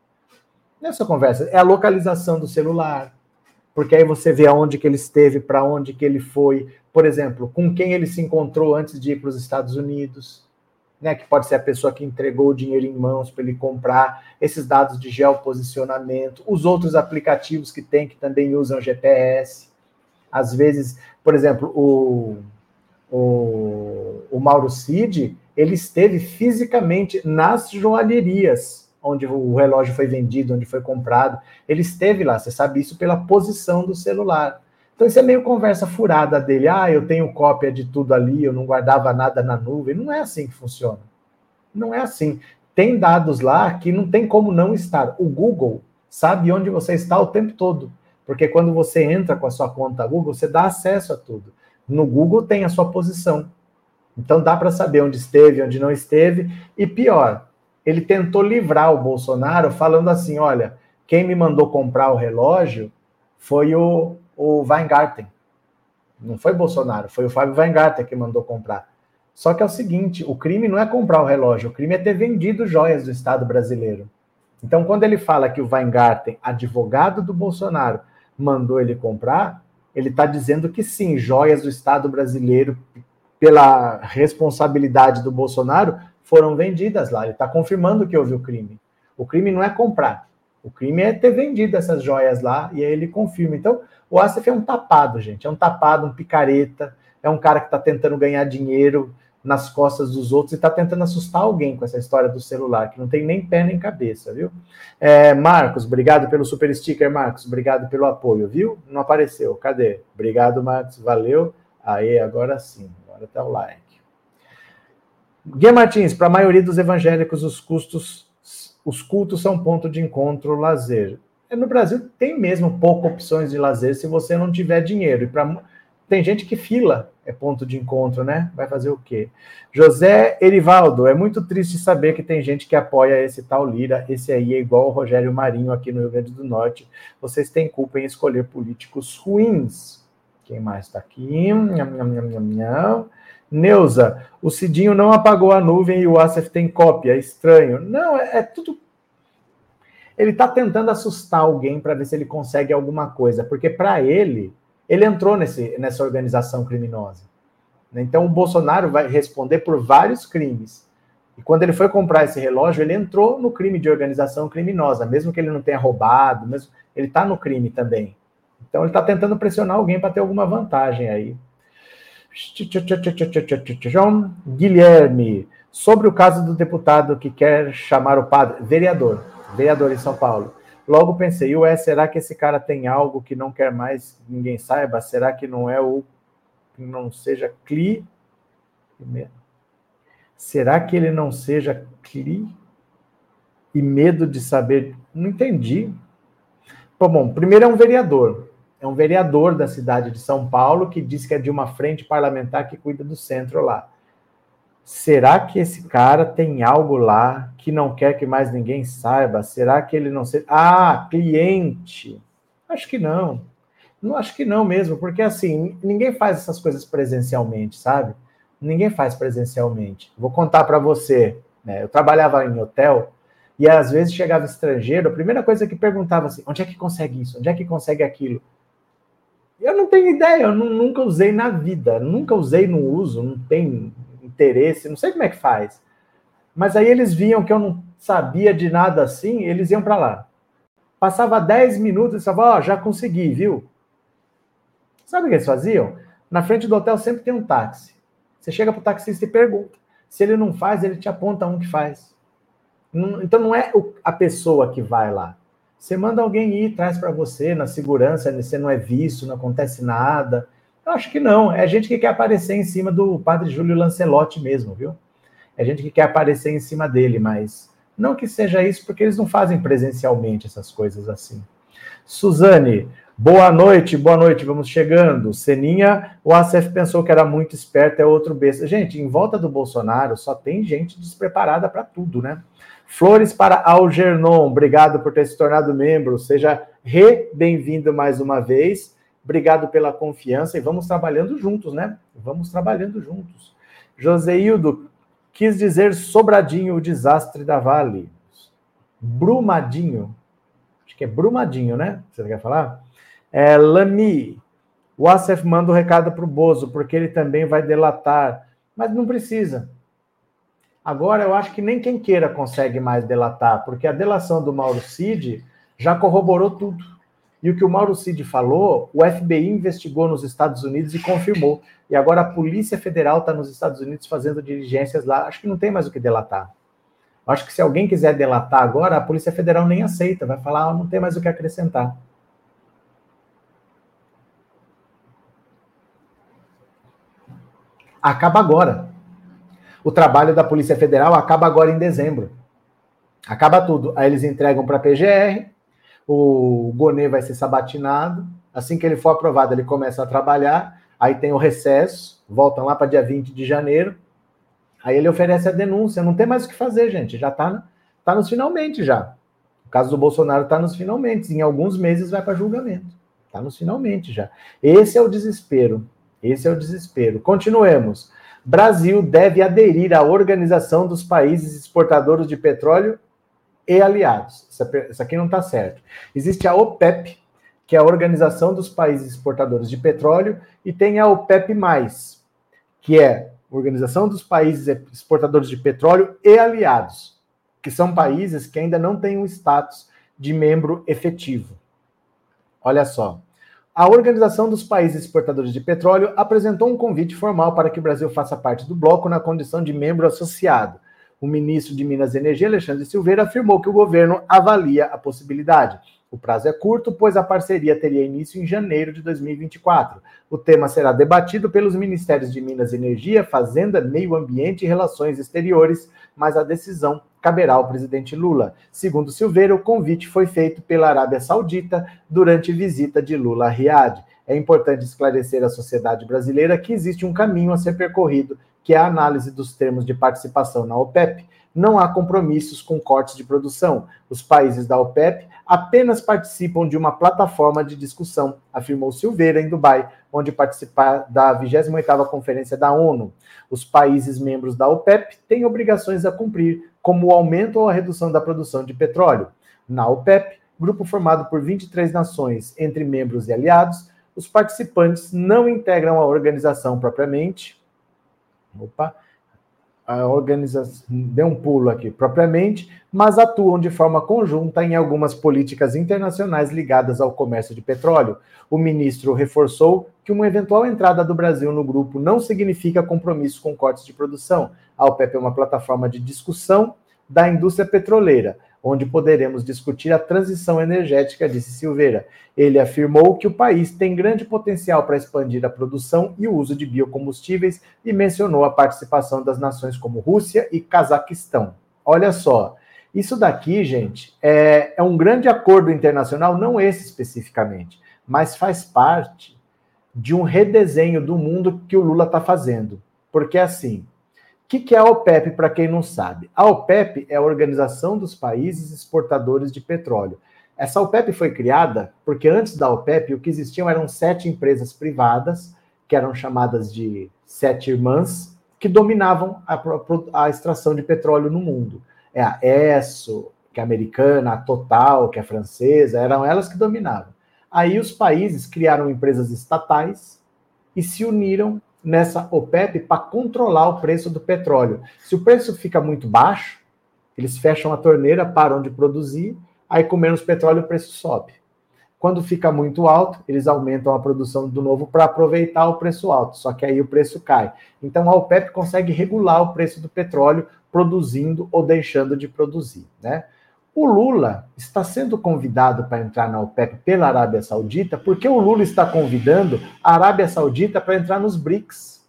Não é só conversa, é a localização do celular. Porque aí você vê aonde que ele esteve, para onde que ele foi, por exemplo, com quem ele se encontrou antes de ir para os Estados Unidos, né? Que pode ser a pessoa que entregou o dinheiro em mãos para ele comprar, esses dados de geoposicionamento, os outros aplicativos que tem que também usam GPS. Às vezes, por exemplo, o o, o Mauro Cid, ele esteve fisicamente nas joalherias onde o relógio foi vendido, onde foi comprado. Ele esteve lá, você sabe isso pela posição do celular. Então isso é meio conversa furada dele. Ah, eu tenho cópia de tudo ali, eu não guardava nada na nuvem. Não é assim que funciona. Não é assim. Tem dados lá que não tem como não estar. O Google sabe onde você está o tempo todo. Porque quando você entra com a sua conta Google, você dá acesso a tudo no Google tem a sua posição. Então dá para saber onde esteve, onde não esteve. E pior, ele tentou livrar o Bolsonaro falando assim: olha, quem me mandou comprar o relógio foi o, o Weingarten. Não foi Bolsonaro, foi o Fábio Weingarten que mandou comprar. Só que é o seguinte: o crime não é comprar o relógio, o crime é ter vendido joias do Estado brasileiro. Então, quando ele fala que o Weingarten, advogado do Bolsonaro, mandou ele comprar, ele está dizendo que sim, joias do Estado brasileiro, pela responsabilidade do Bolsonaro, foram vendidas lá. Ele está confirmando que houve o crime. O crime não é comprar. O crime é ter vendido essas joias lá e aí ele confirma. Então, o Asif é um tapado, gente. É um tapado, um picareta. É um cara que está tentando ganhar dinheiro nas costas dos outros e está tentando assustar alguém com essa história do celular, que não tem nem pé nem cabeça, viu? É, Marcos, obrigado pelo super sticker, Marcos. Obrigado pelo apoio, viu? Não apareceu. Cadê? Obrigado, Marcos. Valeu. Aí, agora sim. Agora tá o like. Guia Martins, para a maioria dos evangélicos, os custos, os cultos são ponto de encontro, lazer. É, no Brasil tem mesmo poucas opções de lazer se você não tiver dinheiro. E para tem gente que fila é ponto de encontro, né? Vai fazer o quê? José Erivaldo, é muito triste saber que tem gente que apoia esse tal Lira. Esse aí é igual o Rogério Marinho aqui no Rio Grande do Norte. Vocês têm culpa em escolher políticos ruins. Quem mais está aqui? Nham, nham, nham, nham, Neuza, o Cidinho não apagou a nuvem e o Asif tem cópia. É estranho. Não, é, é tudo. Ele está tentando assustar alguém para ver se ele consegue alguma coisa, porque para ele ele entrou nesse, nessa organização criminosa. Então, o Bolsonaro vai responder por vários crimes. E quando ele foi comprar esse relógio, ele entrou no crime de organização criminosa, mesmo que ele não tenha roubado, mesmo, ele está no crime também. Então, ele está tentando pressionar alguém para ter alguma vantagem aí. Guilherme, sobre o caso do deputado que quer chamar o padre, vereador, vereador em São Paulo. Logo pensei, ué, será que esse cara tem algo que não quer mais que ninguém saiba? Será que não é o não seja CLI? Será que ele não seja CLI? E medo de saber? Não entendi. Bom, primeiro é um vereador. É um vereador da cidade de São Paulo que diz que é de uma frente parlamentar que cuida do centro lá. Será que esse cara tem algo lá que não quer que mais ninguém saiba? Será que ele não sei? Ah, cliente. Acho que não. Não acho que não mesmo, porque assim, ninguém faz essas coisas presencialmente, sabe? Ninguém faz presencialmente. Vou contar para você, né? Eu trabalhava em hotel e às vezes chegava estrangeiro, a primeira coisa que perguntava assim: onde é que consegue isso? Onde é que consegue aquilo? Eu não tenho ideia, eu nunca usei na vida, nunca usei, no uso, não tem interesse, não sei como é que faz. Mas aí eles viam que eu não sabia de nada assim, eles iam para lá. Passava 10 minutos e falavam, ó, oh, já consegui, viu? Sabe o que eles faziam? Na frente do hotel sempre tem um táxi. Você chega para o taxista e pergunta. Se ele não faz, ele te aponta um que faz. Então não é a pessoa que vai lá. Você manda alguém ir, traz para você, na segurança, você não é visto, não acontece nada. Acho que não. É gente que quer aparecer em cima do padre Júlio Lancelotti mesmo, viu? É gente que quer aparecer em cima dele, mas não que seja isso, porque eles não fazem presencialmente essas coisas assim. Suzane, boa noite, boa noite, vamos chegando. Seninha, o ACF pensou que era muito esperto, é outro besta. Gente, em volta do Bolsonaro só tem gente despreparada para tudo, né? Flores para Algernon, obrigado por ter se tornado membro. Seja re bem-vindo mais uma vez. Obrigado pela confiança e vamos trabalhando juntos, né? Vamos trabalhando juntos. Joseildo, quis dizer Sobradinho, o desastre da Vale. Brumadinho. Acho que é Brumadinho, né? Você quer falar? É, Lami, o Acef manda um recado para o Bozo, porque ele também vai delatar. Mas não precisa. Agora eu acho que nem quem queira consegue mais delatar, porque a delação do Mauro Cid já corroborou tudo. E o que o Mauro Cid falou, o FBI investigou nos Estados Unidos e confirmou. E agora a Polícia Federal está nos Estados Unidos fazendo diligências lá. Acho que não tem mais o que delatar. Acho que se alguém quiser delatar agora, a Polícia Federal nem aceita, vai falar, ah, não tem mais o que acrescentar. Acaba agora. O trabalho da Polícia Federal acaba agora em dezembro. Acaba tudo. Aí eles entregam para a PGR, o Gonê vai ser sabatinado. Assim que ele for aprovado, ele começa a trabalhar. Aí tem o recesso, voltam lá para dia 20 de janeiro. Aí ele oferece a denúncia. Não tem mais o que fazer, gente. Já está tá nos finalmente já. O caso do Bolsonaro está nos finalmente. Em alguns meses vai para julgamento. Está nos finalmente já. Esse é o desespero. Esse é o desespero. Continuemos. Brasil deve aderir à Organização dos Países Exportadores de Petróleo e Aliados. Isso aqui não está certo. Existe a OPEP, que é a Organização dos Países Exportadores de Petróleo, e tem a OPEP+, que é a Organização dos Países Exportadores de Petróleo e Aliados, que são países que ainda não têm um status de membro efetivo. Olha só. A Organização dos Países Exportadores de Petróleo apresentou um convite formal para que o Brasil faça parte do bloco na condição de membro associado. O ministro de Minas e Energia, Alexandre Silveira, afirmou que o governo avalia a possibilidade. O prazo é curto, pois a parceria teria início em janeiro de 2024. O tema será debatido pelos Ministérios de Minas e Energia, Fazenda, Meio Ambiente e Relações Exteriores, mas a decisão caberá ao presidente Lula. Segundo Silveira, o convite foi feito pela Arábia Saudita durante visita de Lula a Riad. É importante esclarecer à sociedade brasileira que existe um caminho a ser percorrido, que é a análise dos termos de participação na OPEP. Não há compromissos com cortes de produção. Os países da OPEP apenas participam de uma plataforma de discussão, afirmou Silveira em Dubai, onde participar da 28ª Conferência da ONU. Os países membros da OPEP têm obrigações a cumprir, como o aumento ou a redução da produção de petróleo. Na OPEP, grupo formado por 23 nações, entre membros e aliados, os participantes não integram a organização propriamente. Opa, a organização deu um pulo aqui propriamente, mas atuam de forma conjunta em algumas políticas internacionais ligadas ao comércio de petróleo. O ministro reforçou que uma eventual entrada do Brasil no grupo não significa compromisso com cortes de produção. A OPEP é uma plataforma de discussão da indústria petroleira, onde poderemos discutir a transição energética, disse Silveira. Ele afirmou que o país tem grande potencial para expandir a produção e o uso de biocombustíveis e mencionou a participação das nações como Rússia e Cazaquistão. Olha só, isso daqui, gente, é, é um grande acordo internacional, não esse especificamente, mas faz parte de um redesenho do mundo que o Lula está fazendo. Porque assim, o que, que é a OPEP, para quem não sabe? A OPEP é a Organização dos Países Exportadores de Petróleo. Essa OPEP foi criada porque antes da OPEP o que existiam eram sete empresas privadas, que eram chamadas de sete irmãs, que dominavam a, a extração de petróleo no mundo. É a ESSO, que é americana, a Total, que é francesa, eram elas que dominavam. Aí os países criaram empresas estatais e se uniram nessa OPEP para controlar o preço do petróleo. Se o preço fica muito baixo, eles fecham a torneira, param de produzir, aí com menos petróleo o preço sobe. Quando fica muito alto, eles aumentam a produção do novo para aproveitar o preço alto, só que aí o preço cai. Então a OPEP consegue regular o preço do petróleo produzindo ou deixando de produzir, né? O Lula está sendo convidado para entrar na OPEP pela Arábia Saudita, porque o Lula está convidando a Arábia Saudita para entrar nos BRICS.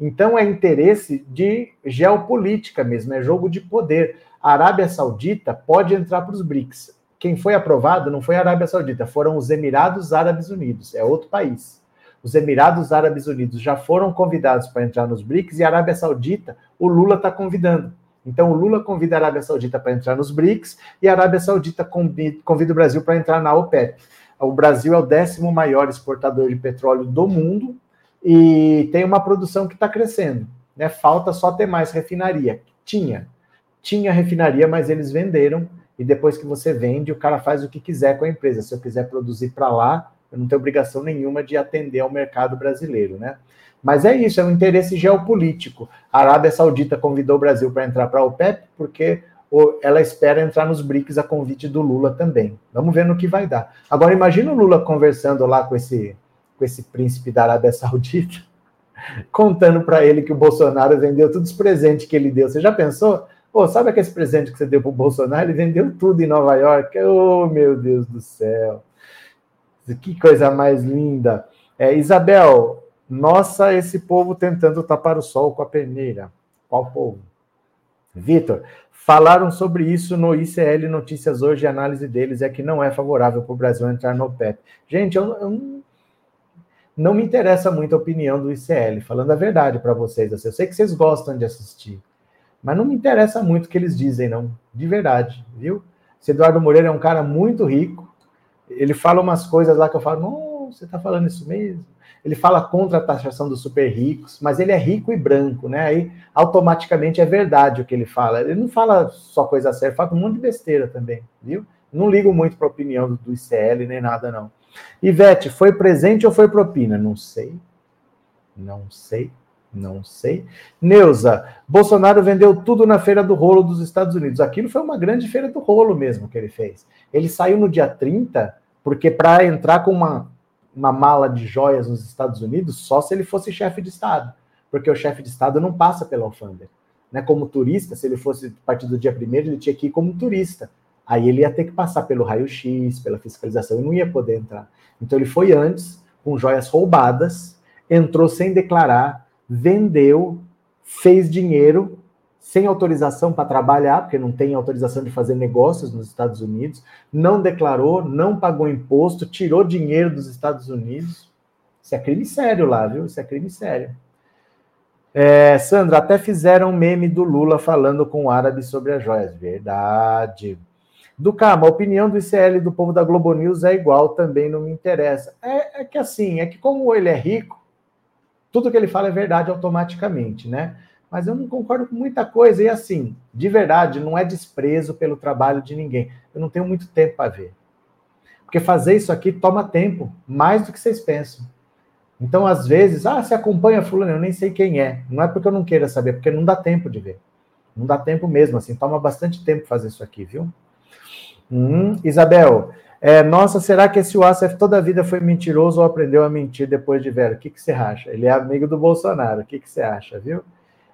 Então é interesse de geopolítica mesmo, é jogo de poder. A Arábia Saudita pode entrar para os BRICS. Quem foi aprovado não foi a Arábia Saudita, foram os Emirados Árabes Unidos, é outro país. Os Emirados Árabes Unidos já foram convidados para entrar nos BRICS e a Arábia Saudita, o Lula está convidando. Então, o Lula convida a Arábia Saudita para entrar nos BRICS e a Arábia Saudita convida o Brasil para entrar na OPEP. O Brasil é o décimo maior exportador de petróleo do mundo e tem uma produção que está crescendo. Né? Falta só ter mais refinaria. Tinha. Tinha refinaria, mas eles venderam. E depois que você vende, o cara faz o que quiser com a empresa. Se eu quiser produzir para lá, eu não tenho obrigação nenhuma de atender ao mercado brasileiro, né? Mas é isso, é um interesse geopolítico. A Arábia Saudita convidou o Brasil para entrar para a OPEP, porque ela espera entrar nos BRICS a convite do Lula também. Vamos ver no que vai dar. Agora, imagina o Lula conversando lá com esse, com esse príncipe da Arábia Saudita, contando para ele que o Bolsonaro vendeu todos os presentes que ele deu. Você já pensou? Pô, sabe aquele presente que você deu para o Bolsonaro? Ele vendeu tudo em Nova York. Oh, meu Deus do céu. Que coisa mais linda. É, Isabel, nossa, esse povo tentando tapar o sol com a peneira. Qual povo? Vitor, falaram sobre isso no ICL Notícias hoje, a análise deles é que não é favorável para o Brasil entrar no OPEP. Gente, eu, eu, não me interessa muito a opinião do ICL, falando a verdade para vocês. Assim, eu sei que vocês gostam de assistir, mas não me interessa muito o que eles dizem, não. De verdade, viu? Esse Eduardo Moreira é um cara muito rico, ele fala umas coisas lá que eu falo, não, você está falando isso mesmo? Ele fala contra a taxação dos super ricos, mas ele é rico e branco, né? Aí automaticamente é verdade o que ele fala. Ele não fala só coisa séria, fala um monte de besteira também, viu? Não ligo muito para a opinião do ICL nem nada, não. Ivete, foi presente ou foi propina? Não sei. Não sei. Não sei. Neuza, Bolsonaro vendeu tudo na Feira do Rolo dos Estados Unidos. Aquilo foi uma grande Feira do Rolo mesmo que ele fez. Ele saiu no dia 30, porque para entrar com uma, uma mala de joias nos Estados Unidos, só se ele fosse chefe de Estado. Porque o chefe de Estado não passa pela alfândega. Né? Como turista, se ele fosse a partir do dia 1 ele tinha que ir como turista. Aí ele ia ter que passar pelo raio-x, pela fiscalização, e não ia poder entrar. Então ele foi antes, com joias roubadas, entrou sem declarar, vendeu, fez dinheiro sem autorização para trabalhar, porque não tem autorização de fazer negócios nos Estados Unidos, não declarou, não pagou imposto, tirou dinheiro dos Estados Unidos. Isso é crime sério lá, viu? Isso é crime sério. É, Sandra, até fizeram um meme do Lula falando com o árabe sobre as joias. Verdade. Do Cama, a opinião do ICL do povo da Globo News é igual, também não me interessa. É, é que assim, é que como ele é rico, tudo que ele fala é verdade automaticamente, né? Mas eu não concordo com muita coisa. E assim, de verdade, não é desprezo pelo trabalho de ninguém. Eu não tenho muito tempo para ver. Porque fazer isso aqui toma tempo, mais do que vocês pensam. Então, às vezes, ah, você acompanha fulano, eu nem sei quem é. Não é porque eu não queira saber, porque não dá tempo de ver. Não dá tempo mesmo, assim, toma bastante tempo fazer isso aqui, viu? Hum, Isabel, é, nossa, será que esse Wassef toda a vida foi mentiroso ou aprendeu a mentir depois de velho? O que, que você acha? Ele é amigo do Bolsonaro. O que, que você acha, viu?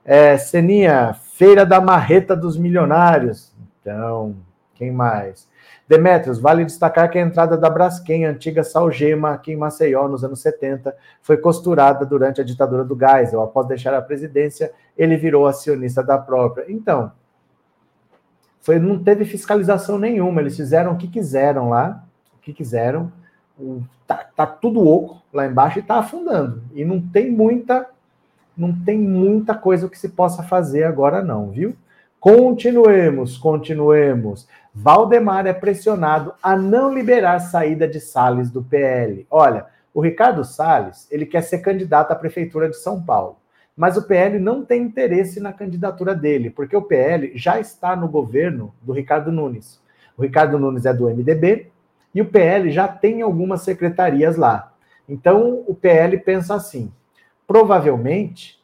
É, Seninha, Feira da Marreta dos Milionários. Então, quem mais? Demetrios, vale destacar que a entrada da Braskem, antiga Salgema, aqui em Maceió, nos anos 70, foi costurada durante a ditadura do Geisel. Após deixar a presidência, ele virou acionista da própria. Então, foi, não teve fiscalização nenhuma, eles fizeram o que quiseram lá, o que quiseram, tá, tá tudo oco lá embaixo e tá afundando. E não tem muita, não tem muita coisa que se possa fazer agora não, viu? Continuemos, continuemos. Valdemar é pressionado a não liberar saída de Salles do PL. Olha, o Ricardo Salles, ele quer ser candidato à prefeitura de São Paulo. Mas o PL não tem interesse na candidatura dele, porque o PL já está no governo do Ricardo Nunes. O Ricardo Nunes é do MDB e o PL já tem algumas secretarias lá. Então o PL pensa assim: provavelmente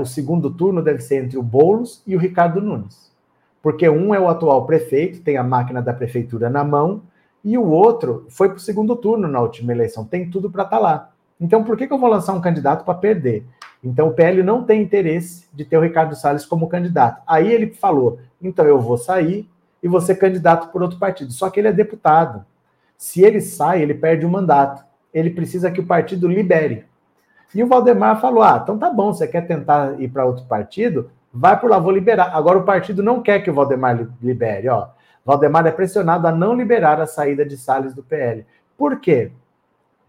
o segundo turno deve ser entre o Boulos e o Ricardo Nunes. Porque um é o atual prefeito, tem a máquina da prefeitura na mão, e o outro foi para o segundo turno na última eleição, tem tudo para estar tá lá. Então, por que, que eu vou lançar um candidato para perder? Então o PL não tem interesse de ter o Ricardo Salles como candidato. Aí ele falou: então eu vou sair e vou ser candidato por outro partido. Só que ele é deputado. Se ele sai, ele perde o mandato. Ele precisa que o partido libere. E o Valdemar falou: ah, então tá bom, você quer tentar ir para outro partido? Vai por lá, vou liberar. Agora o partido não quer que o Valdemar libere. Ó, Valdemar é pressionado a não liberar a saída de Salles do PL. Por quê?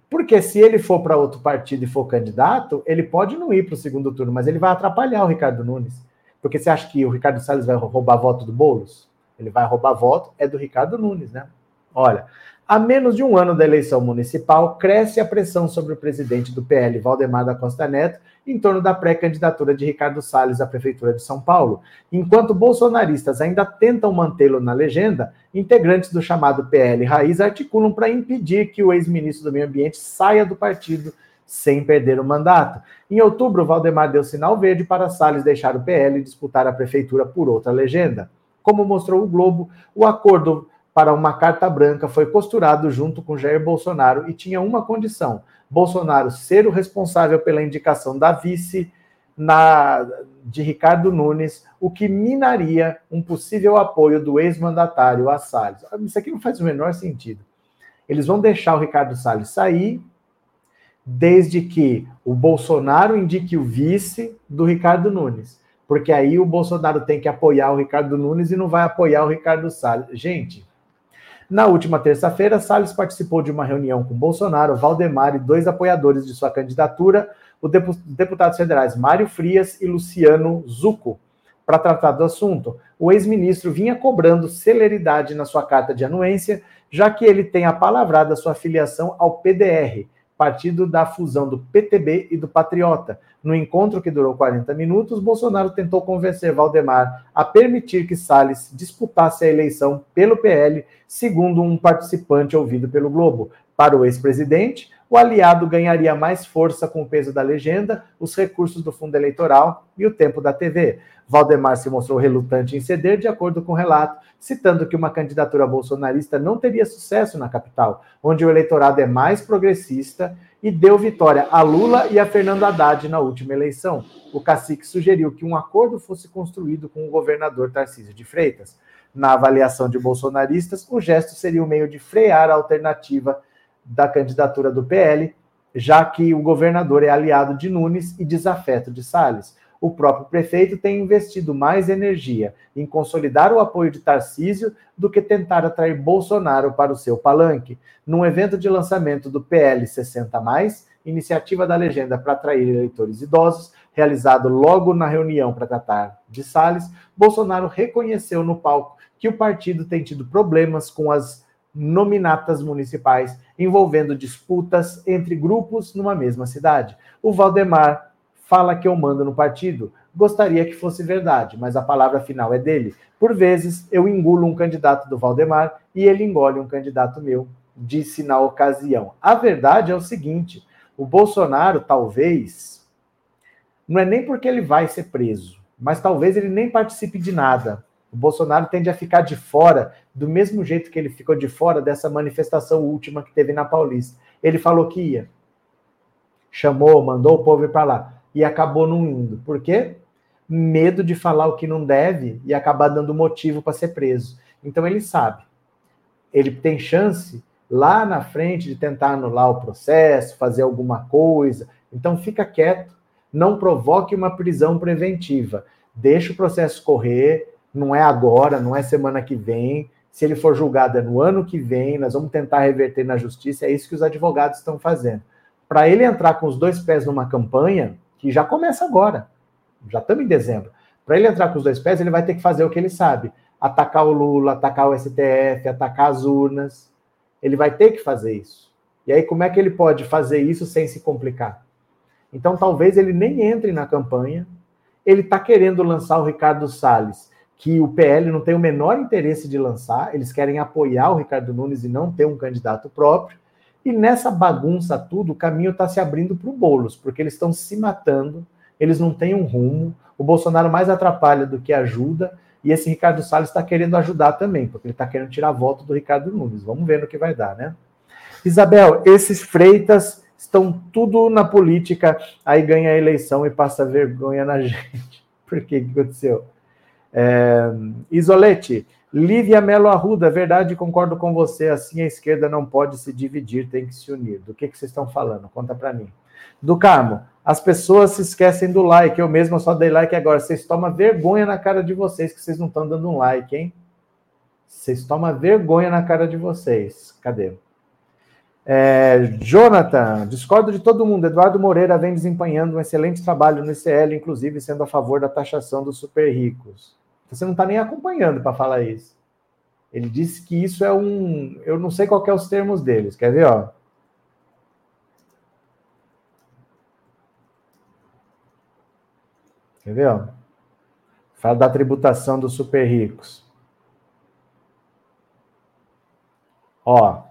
Porque se ele for para outro partido e for candidato, ele pode não ir para o segundo turno, mas ele vai atrapalhar o Ricardo Nunes. Porque você acha que o Ricardo Salles vai roubar voto do Boulos? Ele vai roubar voto, é do Ricardo Nunes, né? Olha, a menos de um ano da eleição municipal, cresce a pressão sobre o presidente do PL, Valdemar da Costa Neto, em torno da pré-candidatura de Ricardo Salles à Prefeitura de São Paulo. Enquanto bolsonaristas ainda tentam mantê-lo na legenda, integrantes do chamado PL Raiz articulam para impedir que o ex-ministro do Meio Ambiente saia do partido sem perder o mandato. Em outubro, Valdemar deu sinal verde para Salles deixar o PL e disputar a prefeitura por outra legenda. Como mostrou o Globo, o acordo para uma carta branca foi costurado junto com Jair Bolsonaro e tinha uma condição: Bolsonaro ser o responsável pela indicação da vice na, de Ricardo Nunes, o que minaria um possível apoio do ex-mandatário a Salles. Isso aqui não faz o menor sentido. Eles vão deixar o Ricardo Salles sair, desde que o Bolsonaro indique o vice do Ricardo Nunes. Porque aí o Bolsonaro tem que apoiar o Ricardo Nunes e não vai apoiar o Ricardo Salles. Gente, na última terça-feira, Salles participou de uma reunião com Bolsonaro, Valdemar e dois apoiadores de sua candidatura, os deputados federais Mário Frias e Luciano Zucco, para tratar do assunto. O ex-ministro vinha cobrando celeridade na sua carta de anuência, já que ele tem a sua filiação ao PDR, partido da fusão do PTB e do Patriota, no encontro que durou 40 minutos, Bolsonaro tentou convencer Valdemar a permitir que Salles disputasse a eleição pelo PL, segundo um participante ouvido pelo Globo. Para o ex-presidente, o aliado ganharia mais força com o peso da legenda, os recursos do fundo eleitoral e o tempo da TV. Valdemar se mostrou relutante em ceder, de acordo com o relato, citando que uma candidatura bolsonarista não teria sucesso na capital, onde o eleitorado é mais progressista e deu vitória a Lula e a Fernando Haddad na última eleição. O cacique sugeriu que um acordo fosse construído com o governador Tarcísio de Freitas. Na avaliação de bolsonaristas, o gesto seria o um meio de frear a alternativa da candidatura do PL, já que o governador é aliado de Nunes e desafeto de Salles o próprio prefeito tem investido mais energia em consolidar o apoio de Tarcísio do que tentar atrair Bolsonaro para o seu palanque. Num evento de lançamento do PL 60, iniciativa da legenda para atrair eleitores idosos, realizado logo na reunião para tratar de Salles, Bolsonaro reconheceu no palco que o partido tem tido problemas com as nominatas municipais envolvendo disputas entre grupos numa mesma cidade. O Valdemar fala que eu mando no partido. Gostaria que fosse verdade, mas a palavra final é dele. Por vezes, eu engulo um candidato do Valdemar e ele engole um candidato meu, disse na ocasião. A verdade é o seguinte: o Bolsonaro, talvez, não é nem porque ele vai ser preso, mas talvez ele nem participe de nada. O Bolsonaro tende a ficar de fora, do mesmo jeito que ele ficou de fora dessa manifestação última que teve na Paulista. Ele falou que ia. Chamou, mandou o povo ir para lá e acabou não indo. Por quê? Medo de falar o que não deve e acabar dando motivo para ser preso. Então ele sabe. Ele tem chance lá na frente de tentar anular o processo, fazer alguma coisa. Então fica quieto, não provoque uma prisão preventiva. Deixa o processo correr, não é agora, não é semana que vem. Se ele for julgado é no ano que vem, nós vamos tentar reverter na justiça. É isso que os advogados estão fazendo. Para ele entrar com os dois pés numa campanha, que já começa agora. Já estamos em dezembro. Para ele entrar com os dois pés, ele vai ter que fazer o que ele sabe: atacar o Lula, atacar o STF, atacar as urnas. Ele vai ter que fazer isso. E aí, como é que ele pode fazer isso sem se complicar? Então, talvez ele nem entre na campanha. Ele está querendo lançar o Ricardo Salles, que o PL não tem o menor interesse de lançar. Eles querem apoiar o Ricardo Nunes e não ter um candidato próprio. E nessa bagunça tudo, o caminho está se abrindo para o Boulos, porque eles estão se matando, eles não têm um rumo. O Bolsonaro mais atrapalha do que ajuda, e esse Ricardo Salles está querendo ajudar também, porque ele está querendo tirar voto do Ricardo Nunes. Vamos ver no que vai dar, né? Isabel, esses freitas estão tudo na política, aí ganha a eleição e passa vergonha na gente. Por que, que aconteceu? É, Isolete, Lívia Melo Arruda, verdade, concordo com você. Assim a esquerda não pode se dividir, tem que se unir. Do que, que vocês estão falando? Conta para mim. Do Carmo, as pessoas se esquecem do like. Eu mesmo só dei like agora. Vocês tomam vergonha na cara de vocês que vocês não estão dando um like, hein? Vocês tomam vergonha na cara de vocês. Cadê? É, Jonathan, discordo de todo mundo. Eduardo Moreira vem desempenhando um excelente trabalho no ICL, inclusive sendo a favor da taxação dos super ricos. Você não está nem acompanhando para falar isso. Ele disse que isso é um. Eu não sei qual é os termos deles. Quer ver, ó? Quer ver, ó? Fala da tributação dos super ricos. Ó,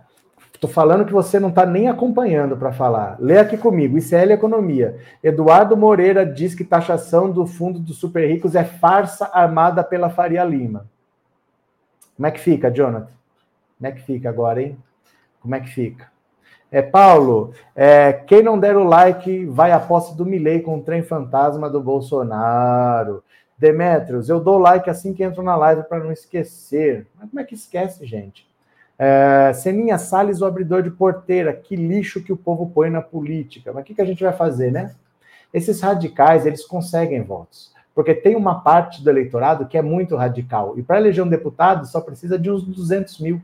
Estou falando que você não está nem acompanhando para falar. Lê aqui comigo. ICL Economia. Eduardo Moreira diz que taxação do fundo dos super ricos é farsa armada pela Faria Lima. Como é que fica, Jonathan? Como é que fica agora, hein? Como é que fica? É, Paulo, é, quem não der o like vai à posse do Milei com o trem fantasma do Bolsonaro. Demetrios, eu dou like assim que entro na live para não esquecer. Mas como é que esquece, gente? É, Seninha Salles, o abridor de porteira, que lixo que o povo põe na política. Mas o que, que a gente vai fazer, né? Esses radicais, eles conseguem votos, porque tem uma parte do eleitorado que é muito radical. E para eleger um deputado, só precisa de uns 200 mil.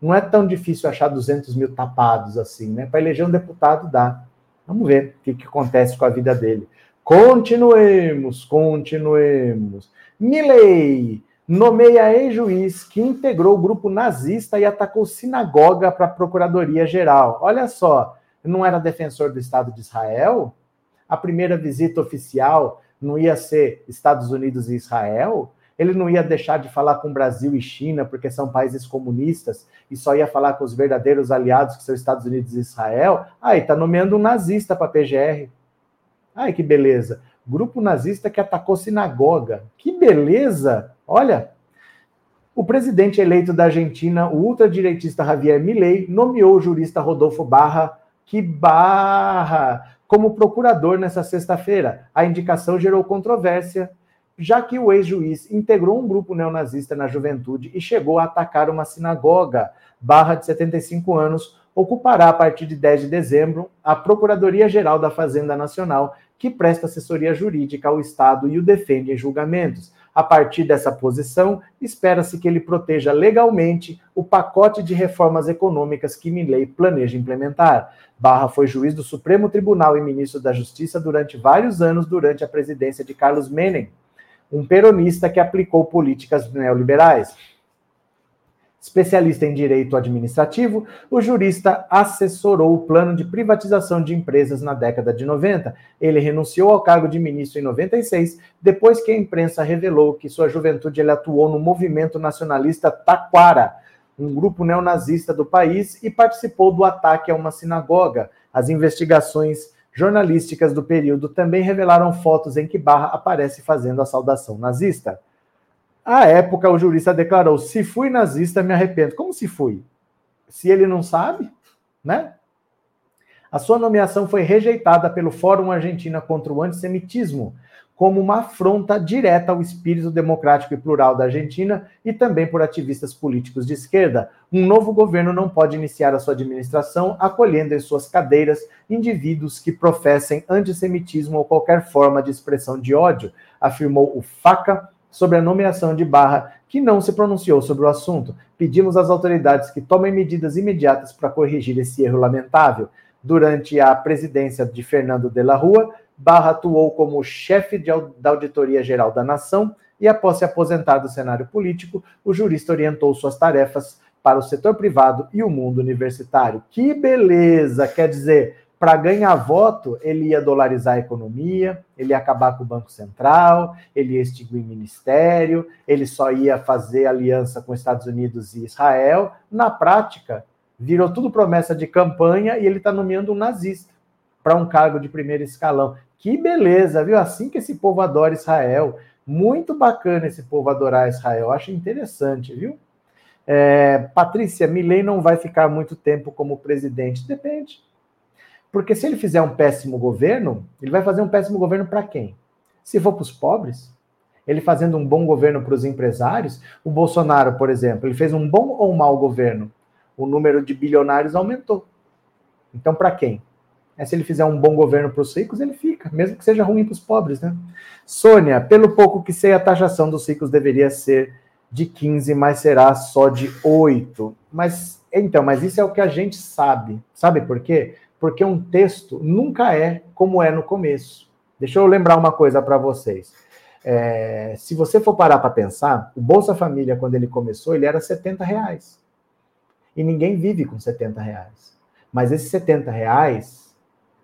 Não é tão difícil achar 200 mil tapados assim, né? Para eleger um deputado, dá. Vamos ver o que, que acontece com a vida dele. Continuemos, continuemos. Milley, nomeia ex-juiz que integrou o grupo nazista e atacou sinagoga para a Procuradoria-Geral. Olha só, não era defensor do Estado de Israel? A primeira visita oficial não ia ser Estados Unidos e Israel? Ele não ia deixar de falar com Brasil e China, porque são países comunistas, e só ia falar com os verdadeiros aliados, que são Estados Unidos e Israel? Aí, está nomeando um nazista para a PGR. Ai, que beleza. Grupo nazista que atacou sinagoga. Que beleza! Olha, o presidente eleito da Argentina, o ultradireitista Javier Milei, nomeou o jurista Rodolfo Barra, que barra, como procurador nessa sexta-feira. A indicação gerou controvérsia, já que o ex-juiz integrou um grupo neonazista na juventude e chegou a atacar uma sinagoga. Barra, de 75 anos, ocupará a partir de 10 de dezembro a Procuradoria-Geral da Fazenda Nacional, que presta assessoria jurídica ao Estado e o defende em julgamentos. A partir dessa posição, espera-se que ele proteja legalmente o pacote de reformas econômicas que Milley planeja implementar. Barra foi juiz do Supremo Tribunal e ministro da Justiça durante vários anos durante a presidência de Carlos Menem, um peronista que aplicou políticas neoliberais. Especialista em direito administrativo, o jurista assessorou o plano de privatização de empresas na década de 90. Ele renunciou ao cargo de ministro em 96, depois que a imprensa revelou que sua juventude ele atuou no movimento nacionalista Taquara, um grupo neonazista do país, e participou do ataque a uma sinagoga. As investigações jornalísticas do período também revelaram fotos em que Barra aparece fazendo a saudação nazista. À época, o jurista declarou: se fui nazista, me arrependo. Como se fui? Se ele não sabe, né? A sua nomeação foi rejeitada pelo Fórum Argentina contra o Antissemitismo como uma afronta direta ao espírito democrático e plural da Argentina e também por ativistas políticos de esquerda. Um novo governo não pode iniciar a sua administração acolhendo em suas cadeiras indivíduos que professem antissemitismo ou qualquer forma de expressão de ódio, afirmou o FACA, sobre a nomeação de Barra, que não se pronunciou sobre o assunto. Pedimos às autoridades que tomem medidas imediatas para corrigir esse erro lamentável. Durante a presidência de Fernando de la Rua, Barra atuou como chefe de, da Auditoria Geral da Nação e, após se aposentar do cenário político, o jurista orientou suas tarefas para o setor privado e o mundo universitário. Que beleza! Quer dizer, para ganhar voto, ele ia dolarizar a economia, ele ia acabar com o Banco Central, ele ia extinguir ministério, ele só ia fazer aliança com Estados Unidos e Israel. Na prática, virou tudo promessa de campanha e ele está nomeando um nazista para um cargo de primeiro escalão. Que beleza, viu? Assim que esse povo adora Israel. Muito bacana esse povo adorar Israel. Acho interessante, viu? É, Patrícia, Milley não vai ficar muito tempo como presidente. Depende. Porque se ele fizer um péssimo governo, ele vai fazer um péssimo governo para quem? Se for para os pobres, ele fazendo um bom governo para os empresários, o Bolsonaro, por exemplo, ele fez um bom ou um mau governo? O número de bilionários aumentou. Então, para quem? É, se ele fizer um bom governo para os ricos, ele fica, mesmo que seja ruim para os pobres, né? Sônia, pelo pouco que sei, a taxação dos ricos deveria ser de 15, mas será só de 8. Mas Então, mas isso é o que a gente sabe. Sabe por quê? Porque um texto nunca é como é no começo. Deixa eu lembrar uma coisa para vocês. É, se você for parar para pensar, o Bolsa Família, quando ele começou, ele era 70 reais. E ninguém vive com 70 reais. Mas esses 70 reais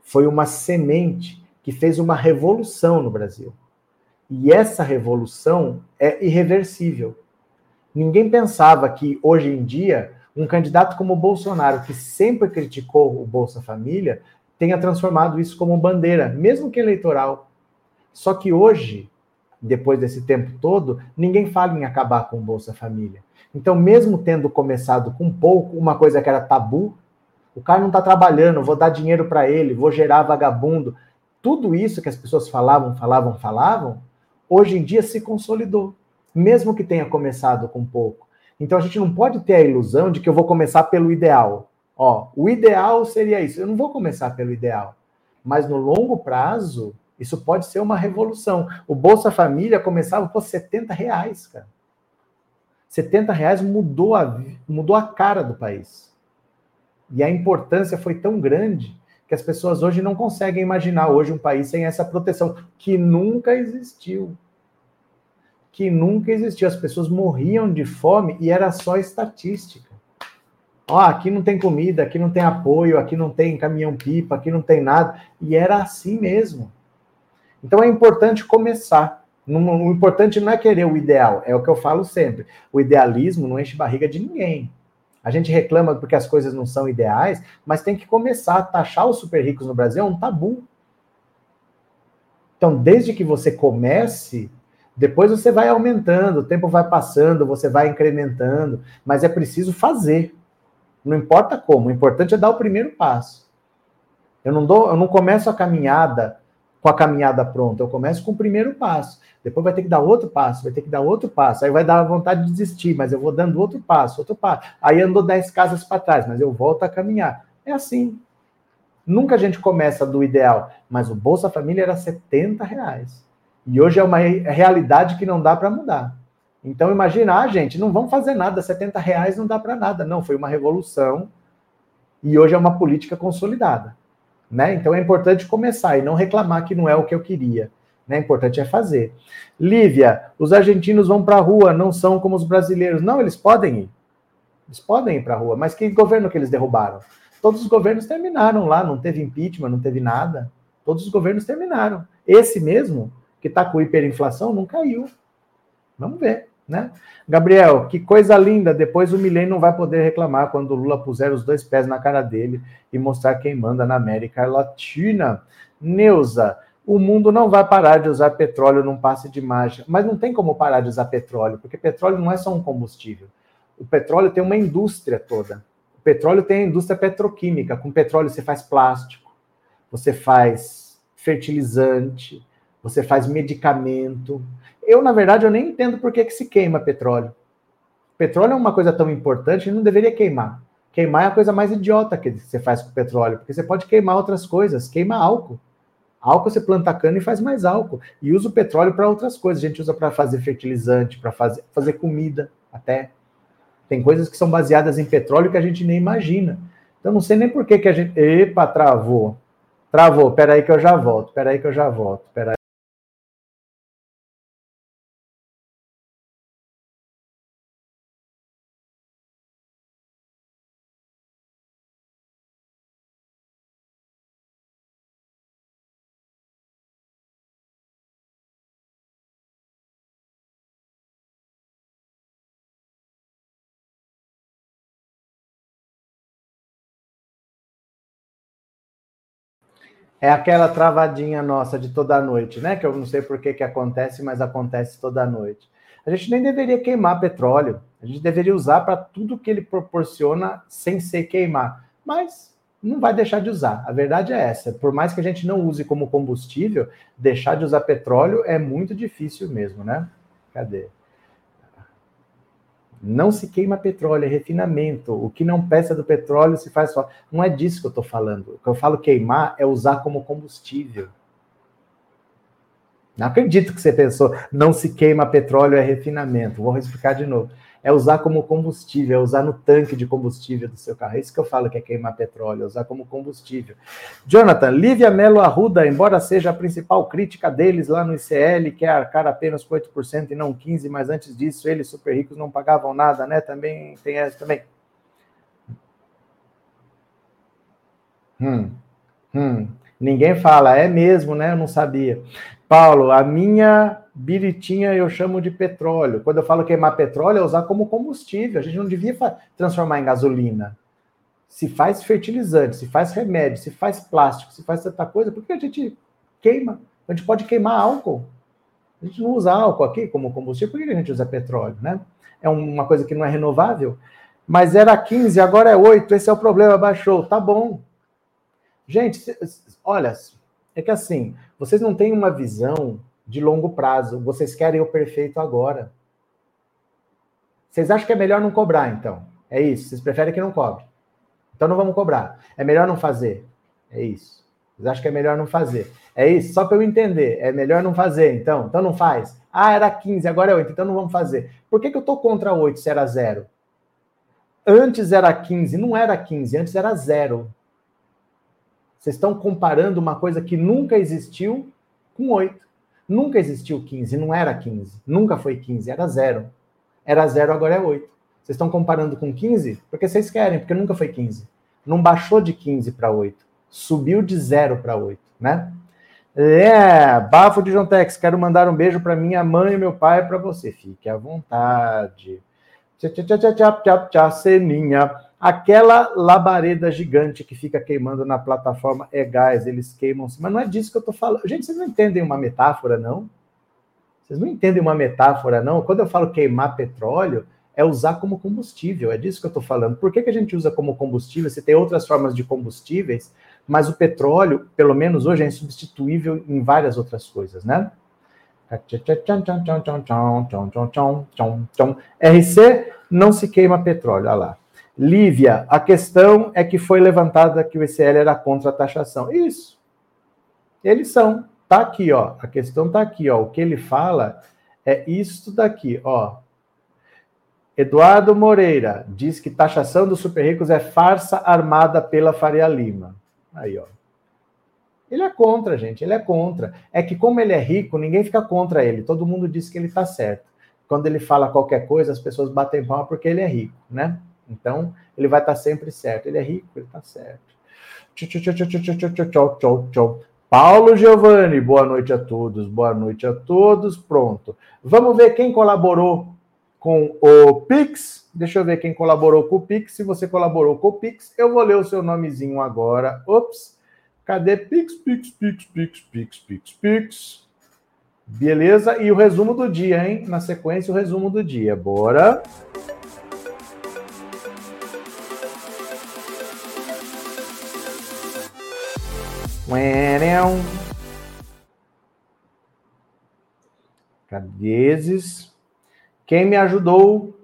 foi uma semente que fez uma revolução no Brasil. E essa revolução é irreversível. Ninguém pensava que hoje em dia um candidato como o Bolsonaro, que sempre criticou o Bolsa Família, tenha transformado isso como bandeira, mesmo que eleitoral. Só que hoje, depois desse tempo todo, ninguém fala em acabar com o Bolsa Família. Então, mesmo tendo começado com pouco, uma coisa que era tabu, o cara não está trabalhando, vou dar dinheiro para ele, vou gerar vagabundo. Tudo isso que as pessoas falavam, falavam, falavam, hoje em dia se consolidou, mesmo que tenha começado com pouco. Então a gente não pode ter a ilusão de que eu vou começar pelo ideal. Ó, o ideal seria isso. Eu não vou começar pelo ideal. Mas no longo prazo, isso pode ser uma revolução. O Bolsa Família começava por 70 reais, cara. 70 reais mudou a, mudou a cara do país. E a importância foi tão grande que as pessoas hoje não conseguem imaginar hoje um país sem essa proteção, que nunca existiu. Que nunca existiu. As pessoas morriam de fome e era só estatística. Ó, aqui não tem comida, aqui não tem apoio, aqui não tem caminhão-pipa, aqui não tem nada. E era assim mesmo. Então é importante começar. O importante não é querer o ideal, é o que eu falo sempre. O idealismo não enche barriga de ninguém. A gente reclama porque as coisas não são ideais, mas tem que começar taxar os super ricos no Brasil é um tabu. Então, desde que você comece, depois você vai aumentando, o tempo vai passando, você vai incrementando, mas é preciso fazer. Não importa como, o importante é dar o primeiro passo. Eu não dou, eu não começo a caminhada com a caminhada pronta, eu começo com o primeiro passo. Depois vai ter que dar outro passo, vai ter que dar outro passo. Aí vai dar vontade de desistir, mas eu vou dando outro passo, outro passo. Aí andou 10 casas para trás, mas eu volto a caminhar. É assim. Nunca a gente começa do ideal, mas o Bolsa Família era 70 reais. E hoje é uma realidade que não dá para mudar. Então imagina, ah, gente, não vamos fazer nada, 70 reais não dá para nada. Não, foi uma revolução e hoje é uma política consolidada. Né? Então é importante começar e não reclamar que não é o que eu queria. Né? Importante é fazer. Lívia, os argentinos vão para a rua, não são como os brasileiros. Não, eles podem ir. Eles podem ir para a rua, mas que governo que eles derrubaram? Todos os governos terminaram lá, não teve impeachment, não teve nada. Todos os governos terminaram. Esse mesmo, que está com hiperinflação, não caiu. Vamos ver, né? Gabriel, que coisa linda. Depois o Milênio não vai poder reclamar quando o Lula puser os dois pés na cara dele e mostrar quem manda na América Latina. Neuza, o mundo não vai parar de usar petróleo num passe de mágica. Mas não tem como parar de usar petróleo, porque petróleo não é só um combustível. O petróleo tem uma indústria toda. O petróleo tem a indústria petroquímica. Com petróleo você faz plástico, você faz fertilizante, você faz medicamento. Eu, na verdade, eu nem entendo por que, que se queima petróleo. Petróleo é uma coisa tão importante, não deveria queimar. Queimar é a coisa mais idiota que você faz com petróleo, porque você pode queimar outras coisas, queima álcool. Álcool você planta cana e faz mais álcool. E usa o petróleo para outras coisas. A gente usa para fazer fertilizante, para fazer, fazer comida até. Tem coisas que são baseadas em petróleo que a gente nem imagina. Então não sei nem por que, que a gente. Epa, travou. Travou. Peraí que eu já volto. Peraí que eu já volto. Peraí. É aquela travadinha nossa de toda noite, né? Que eu não sei por que, que acontece, mas acontece toda noite. A gente nem deveria queimar petróleo. A gente deveria usar para tudo que ele proporciona sem ser queimar. Mas não vai deixar de usar. A verdade é essa. Por mais que a gente não use como combustível, deixar de usar petróleo é muito difícil mesmo, né? Cadê? Não se queima petróleo, é refinamento. O que não peça do petróleo se faz só. Não é disso que eu estou falando. O que eu falo queimar é usar como combustível. Não acredito que você pensou, não se queima petróleo, é refinamento. Vou explicar de novo. É usar como combustível, é usar no tanque de combustível do seu carro. É isso que eu falo que é queimar petróleo, é usar como combustível. Jonathan, Lívia Melo Arruda, embora seja a principal crítica deles lá no ICL, quer arcar apenas com 8% e não 15%, mas antes disso, eles super ricos não pagavam nada, né? Também tem essa também. Hum, hum. Ninguém fala, é mesmo, né? Eu não sabia. Paulo, a minha biritinha eu chamo de petróleo. Quando eu falo queimar petróleo, é usar como combustível. A gente não devia transformar em gasolina. Se faz fertilizante, se faz remédio, se faz plástico, se faz tanta coisa, por que a gente queima? A gente pode queimar álcool. A gente não usa álcool aqui como combustível, por que a gente usa petróleo, né? É uma coisa que não é renovável. Mas era 15, agora é 8, esse é o problema, baixou. Tá bom. Gente, olha, é que assim, vocês não têm uma visão de longo prazo, vocês querem o perfeito agora. Vocês acham que é melhor não cobrar, então? É isso, vocês preferem que não cobre. Então não vamos cobrar. É melhor não fazer. É isso. Vocês acham que é melhor não fazer. É isso, só para eu entender. É melhor não fazer, então. Então não faz. Ah, era 15, agora é 8, então não vamos fazer. Por que, que eu estou contra 8 se era 0? Antes era 15, não era 15, antes era 0. Vocês estão comparando uma coisa que nunca existiu com 8. Nunca existiu 15, não era 15. Nunca foi 15, era zero. Era zero, agora é 8. Vocês estão comparando com 15? Porque vocês querem, porque nunca foi 15. Não baixou de 15 para 8. Subiu de 0 para 8, né? É, Bafo de João Tex, quero mandar um beijo para minha mãe e meu pai para você. Fique à vontade. Tchau, tchau, tchau, tchau, tchau, tchau, Seninha. Aquela labareda gigante que fica queimando na plataforma é gás, eles queimam-se. Mas não é disso que eu estou falando. Gente, vocês não entendem uma metáfora, não? Vocês não entendem uma metáfora, não? Quando eu falo queimar petróleo, é usar como combustível. É disso que eu estou falando. Por que, que a gente usa como combustível? Você tem outras formas de combustíveis, mas o petróleo, pelo menos hoje, é insubstituível em várias outras coisas, né? RC não se queima petróleo, olha lá. Lívia, a questão é que foi levantada que o ICL era contra a taxação. Isso. Eles são. Tá aqui, ó. A questão tá aqui, ó. O que ele fala é isso daqui, ó. Eduardo Moreira diz que taxação dos super ricos é farsa armada pela Faria Lima. Aí, ó. Ele é contra, gente. Ele é contra. É que como ele é rico, ninguém fica contra ele. Todo mundo diz que ele tá certo. Quando ele fala qualquer coisa, as pessoas batem palma porque ele é rico, né? Então, ele vai estar sempre certo. Ele é rico, ele está certo. Tchau, tchau, tchau, Paulo Giovanni, boa noite a todos, boa noite a todos. Pronto. Vamos ver quem colaborou com o Pix. Deixa eu ver quem colaborou com o Pix. Se você colaborou com o Pix, eu vou ler o seu nomezinho agora. Ops. Cadê Pix, Pix, Pix, Pix, Pix, Pix, Pix? Beleza? E o resumo do dia, hein? Na sequência, o resumo do dia. Bora. Cadezes. Quem me ajudou,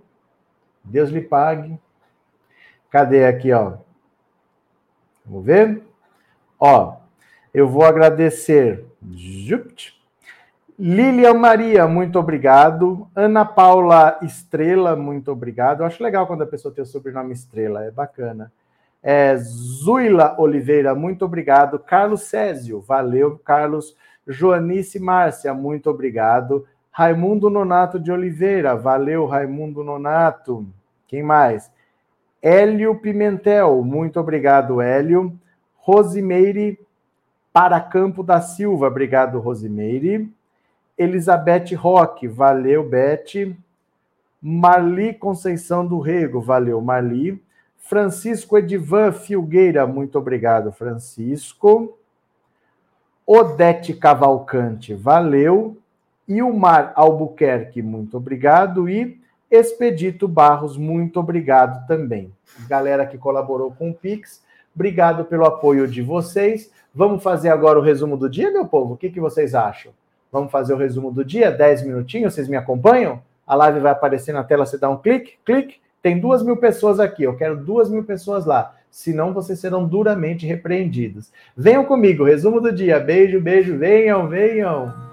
Deus lhe pague. Cadê aqui, ó? Vamos ver? Ó, eu vou agradecer. Lilian Maria, muito obrigado. Ana Paula Estrela, muito obrigado. Eu acho legal quando a pessoa tem o sobrenome Estrela, é bacana. É, Zuila Oliveira, muito obrigado. Carlos Césio, valeu, Carlos. Joanice Márcia, muito obrigado. Raimundo Nonato de Oliveira, valeu, Raimundo Nonato. Quem mais? Hélio Pimentel, muito obrigado, Hélio. Rosimeire Paracampo da Silva, obrigado, Rosimeire. Elizabeth Roque, valeu, Beth. Marli Conceição do Rego, valeu, Marli. Francisco Edivan Filgueira, muito obrigado, Francisco. Odete Cavalcante, valeu. Ilmar Albuquerque, muito obrigado. E Expedito Barros, muito obrigado também. Galera que colaborou com o Pix, obrigado pelo apoio de vocês. Vamos fazer agora o resumo do dia, meu povo? O que, que vocês acham? Vamos fazer o resumo do dia, 10 minutinhos, vocês me acompanham? A live vai aparecer na tela, você dá um clique, clique, tem duas mil pessoas aqui, eu quero duas mil pessoas lá. Senão vocês serão duramente repreendidos. Venham comigo, resumo do dia. Beijo, beijo, venham, venham.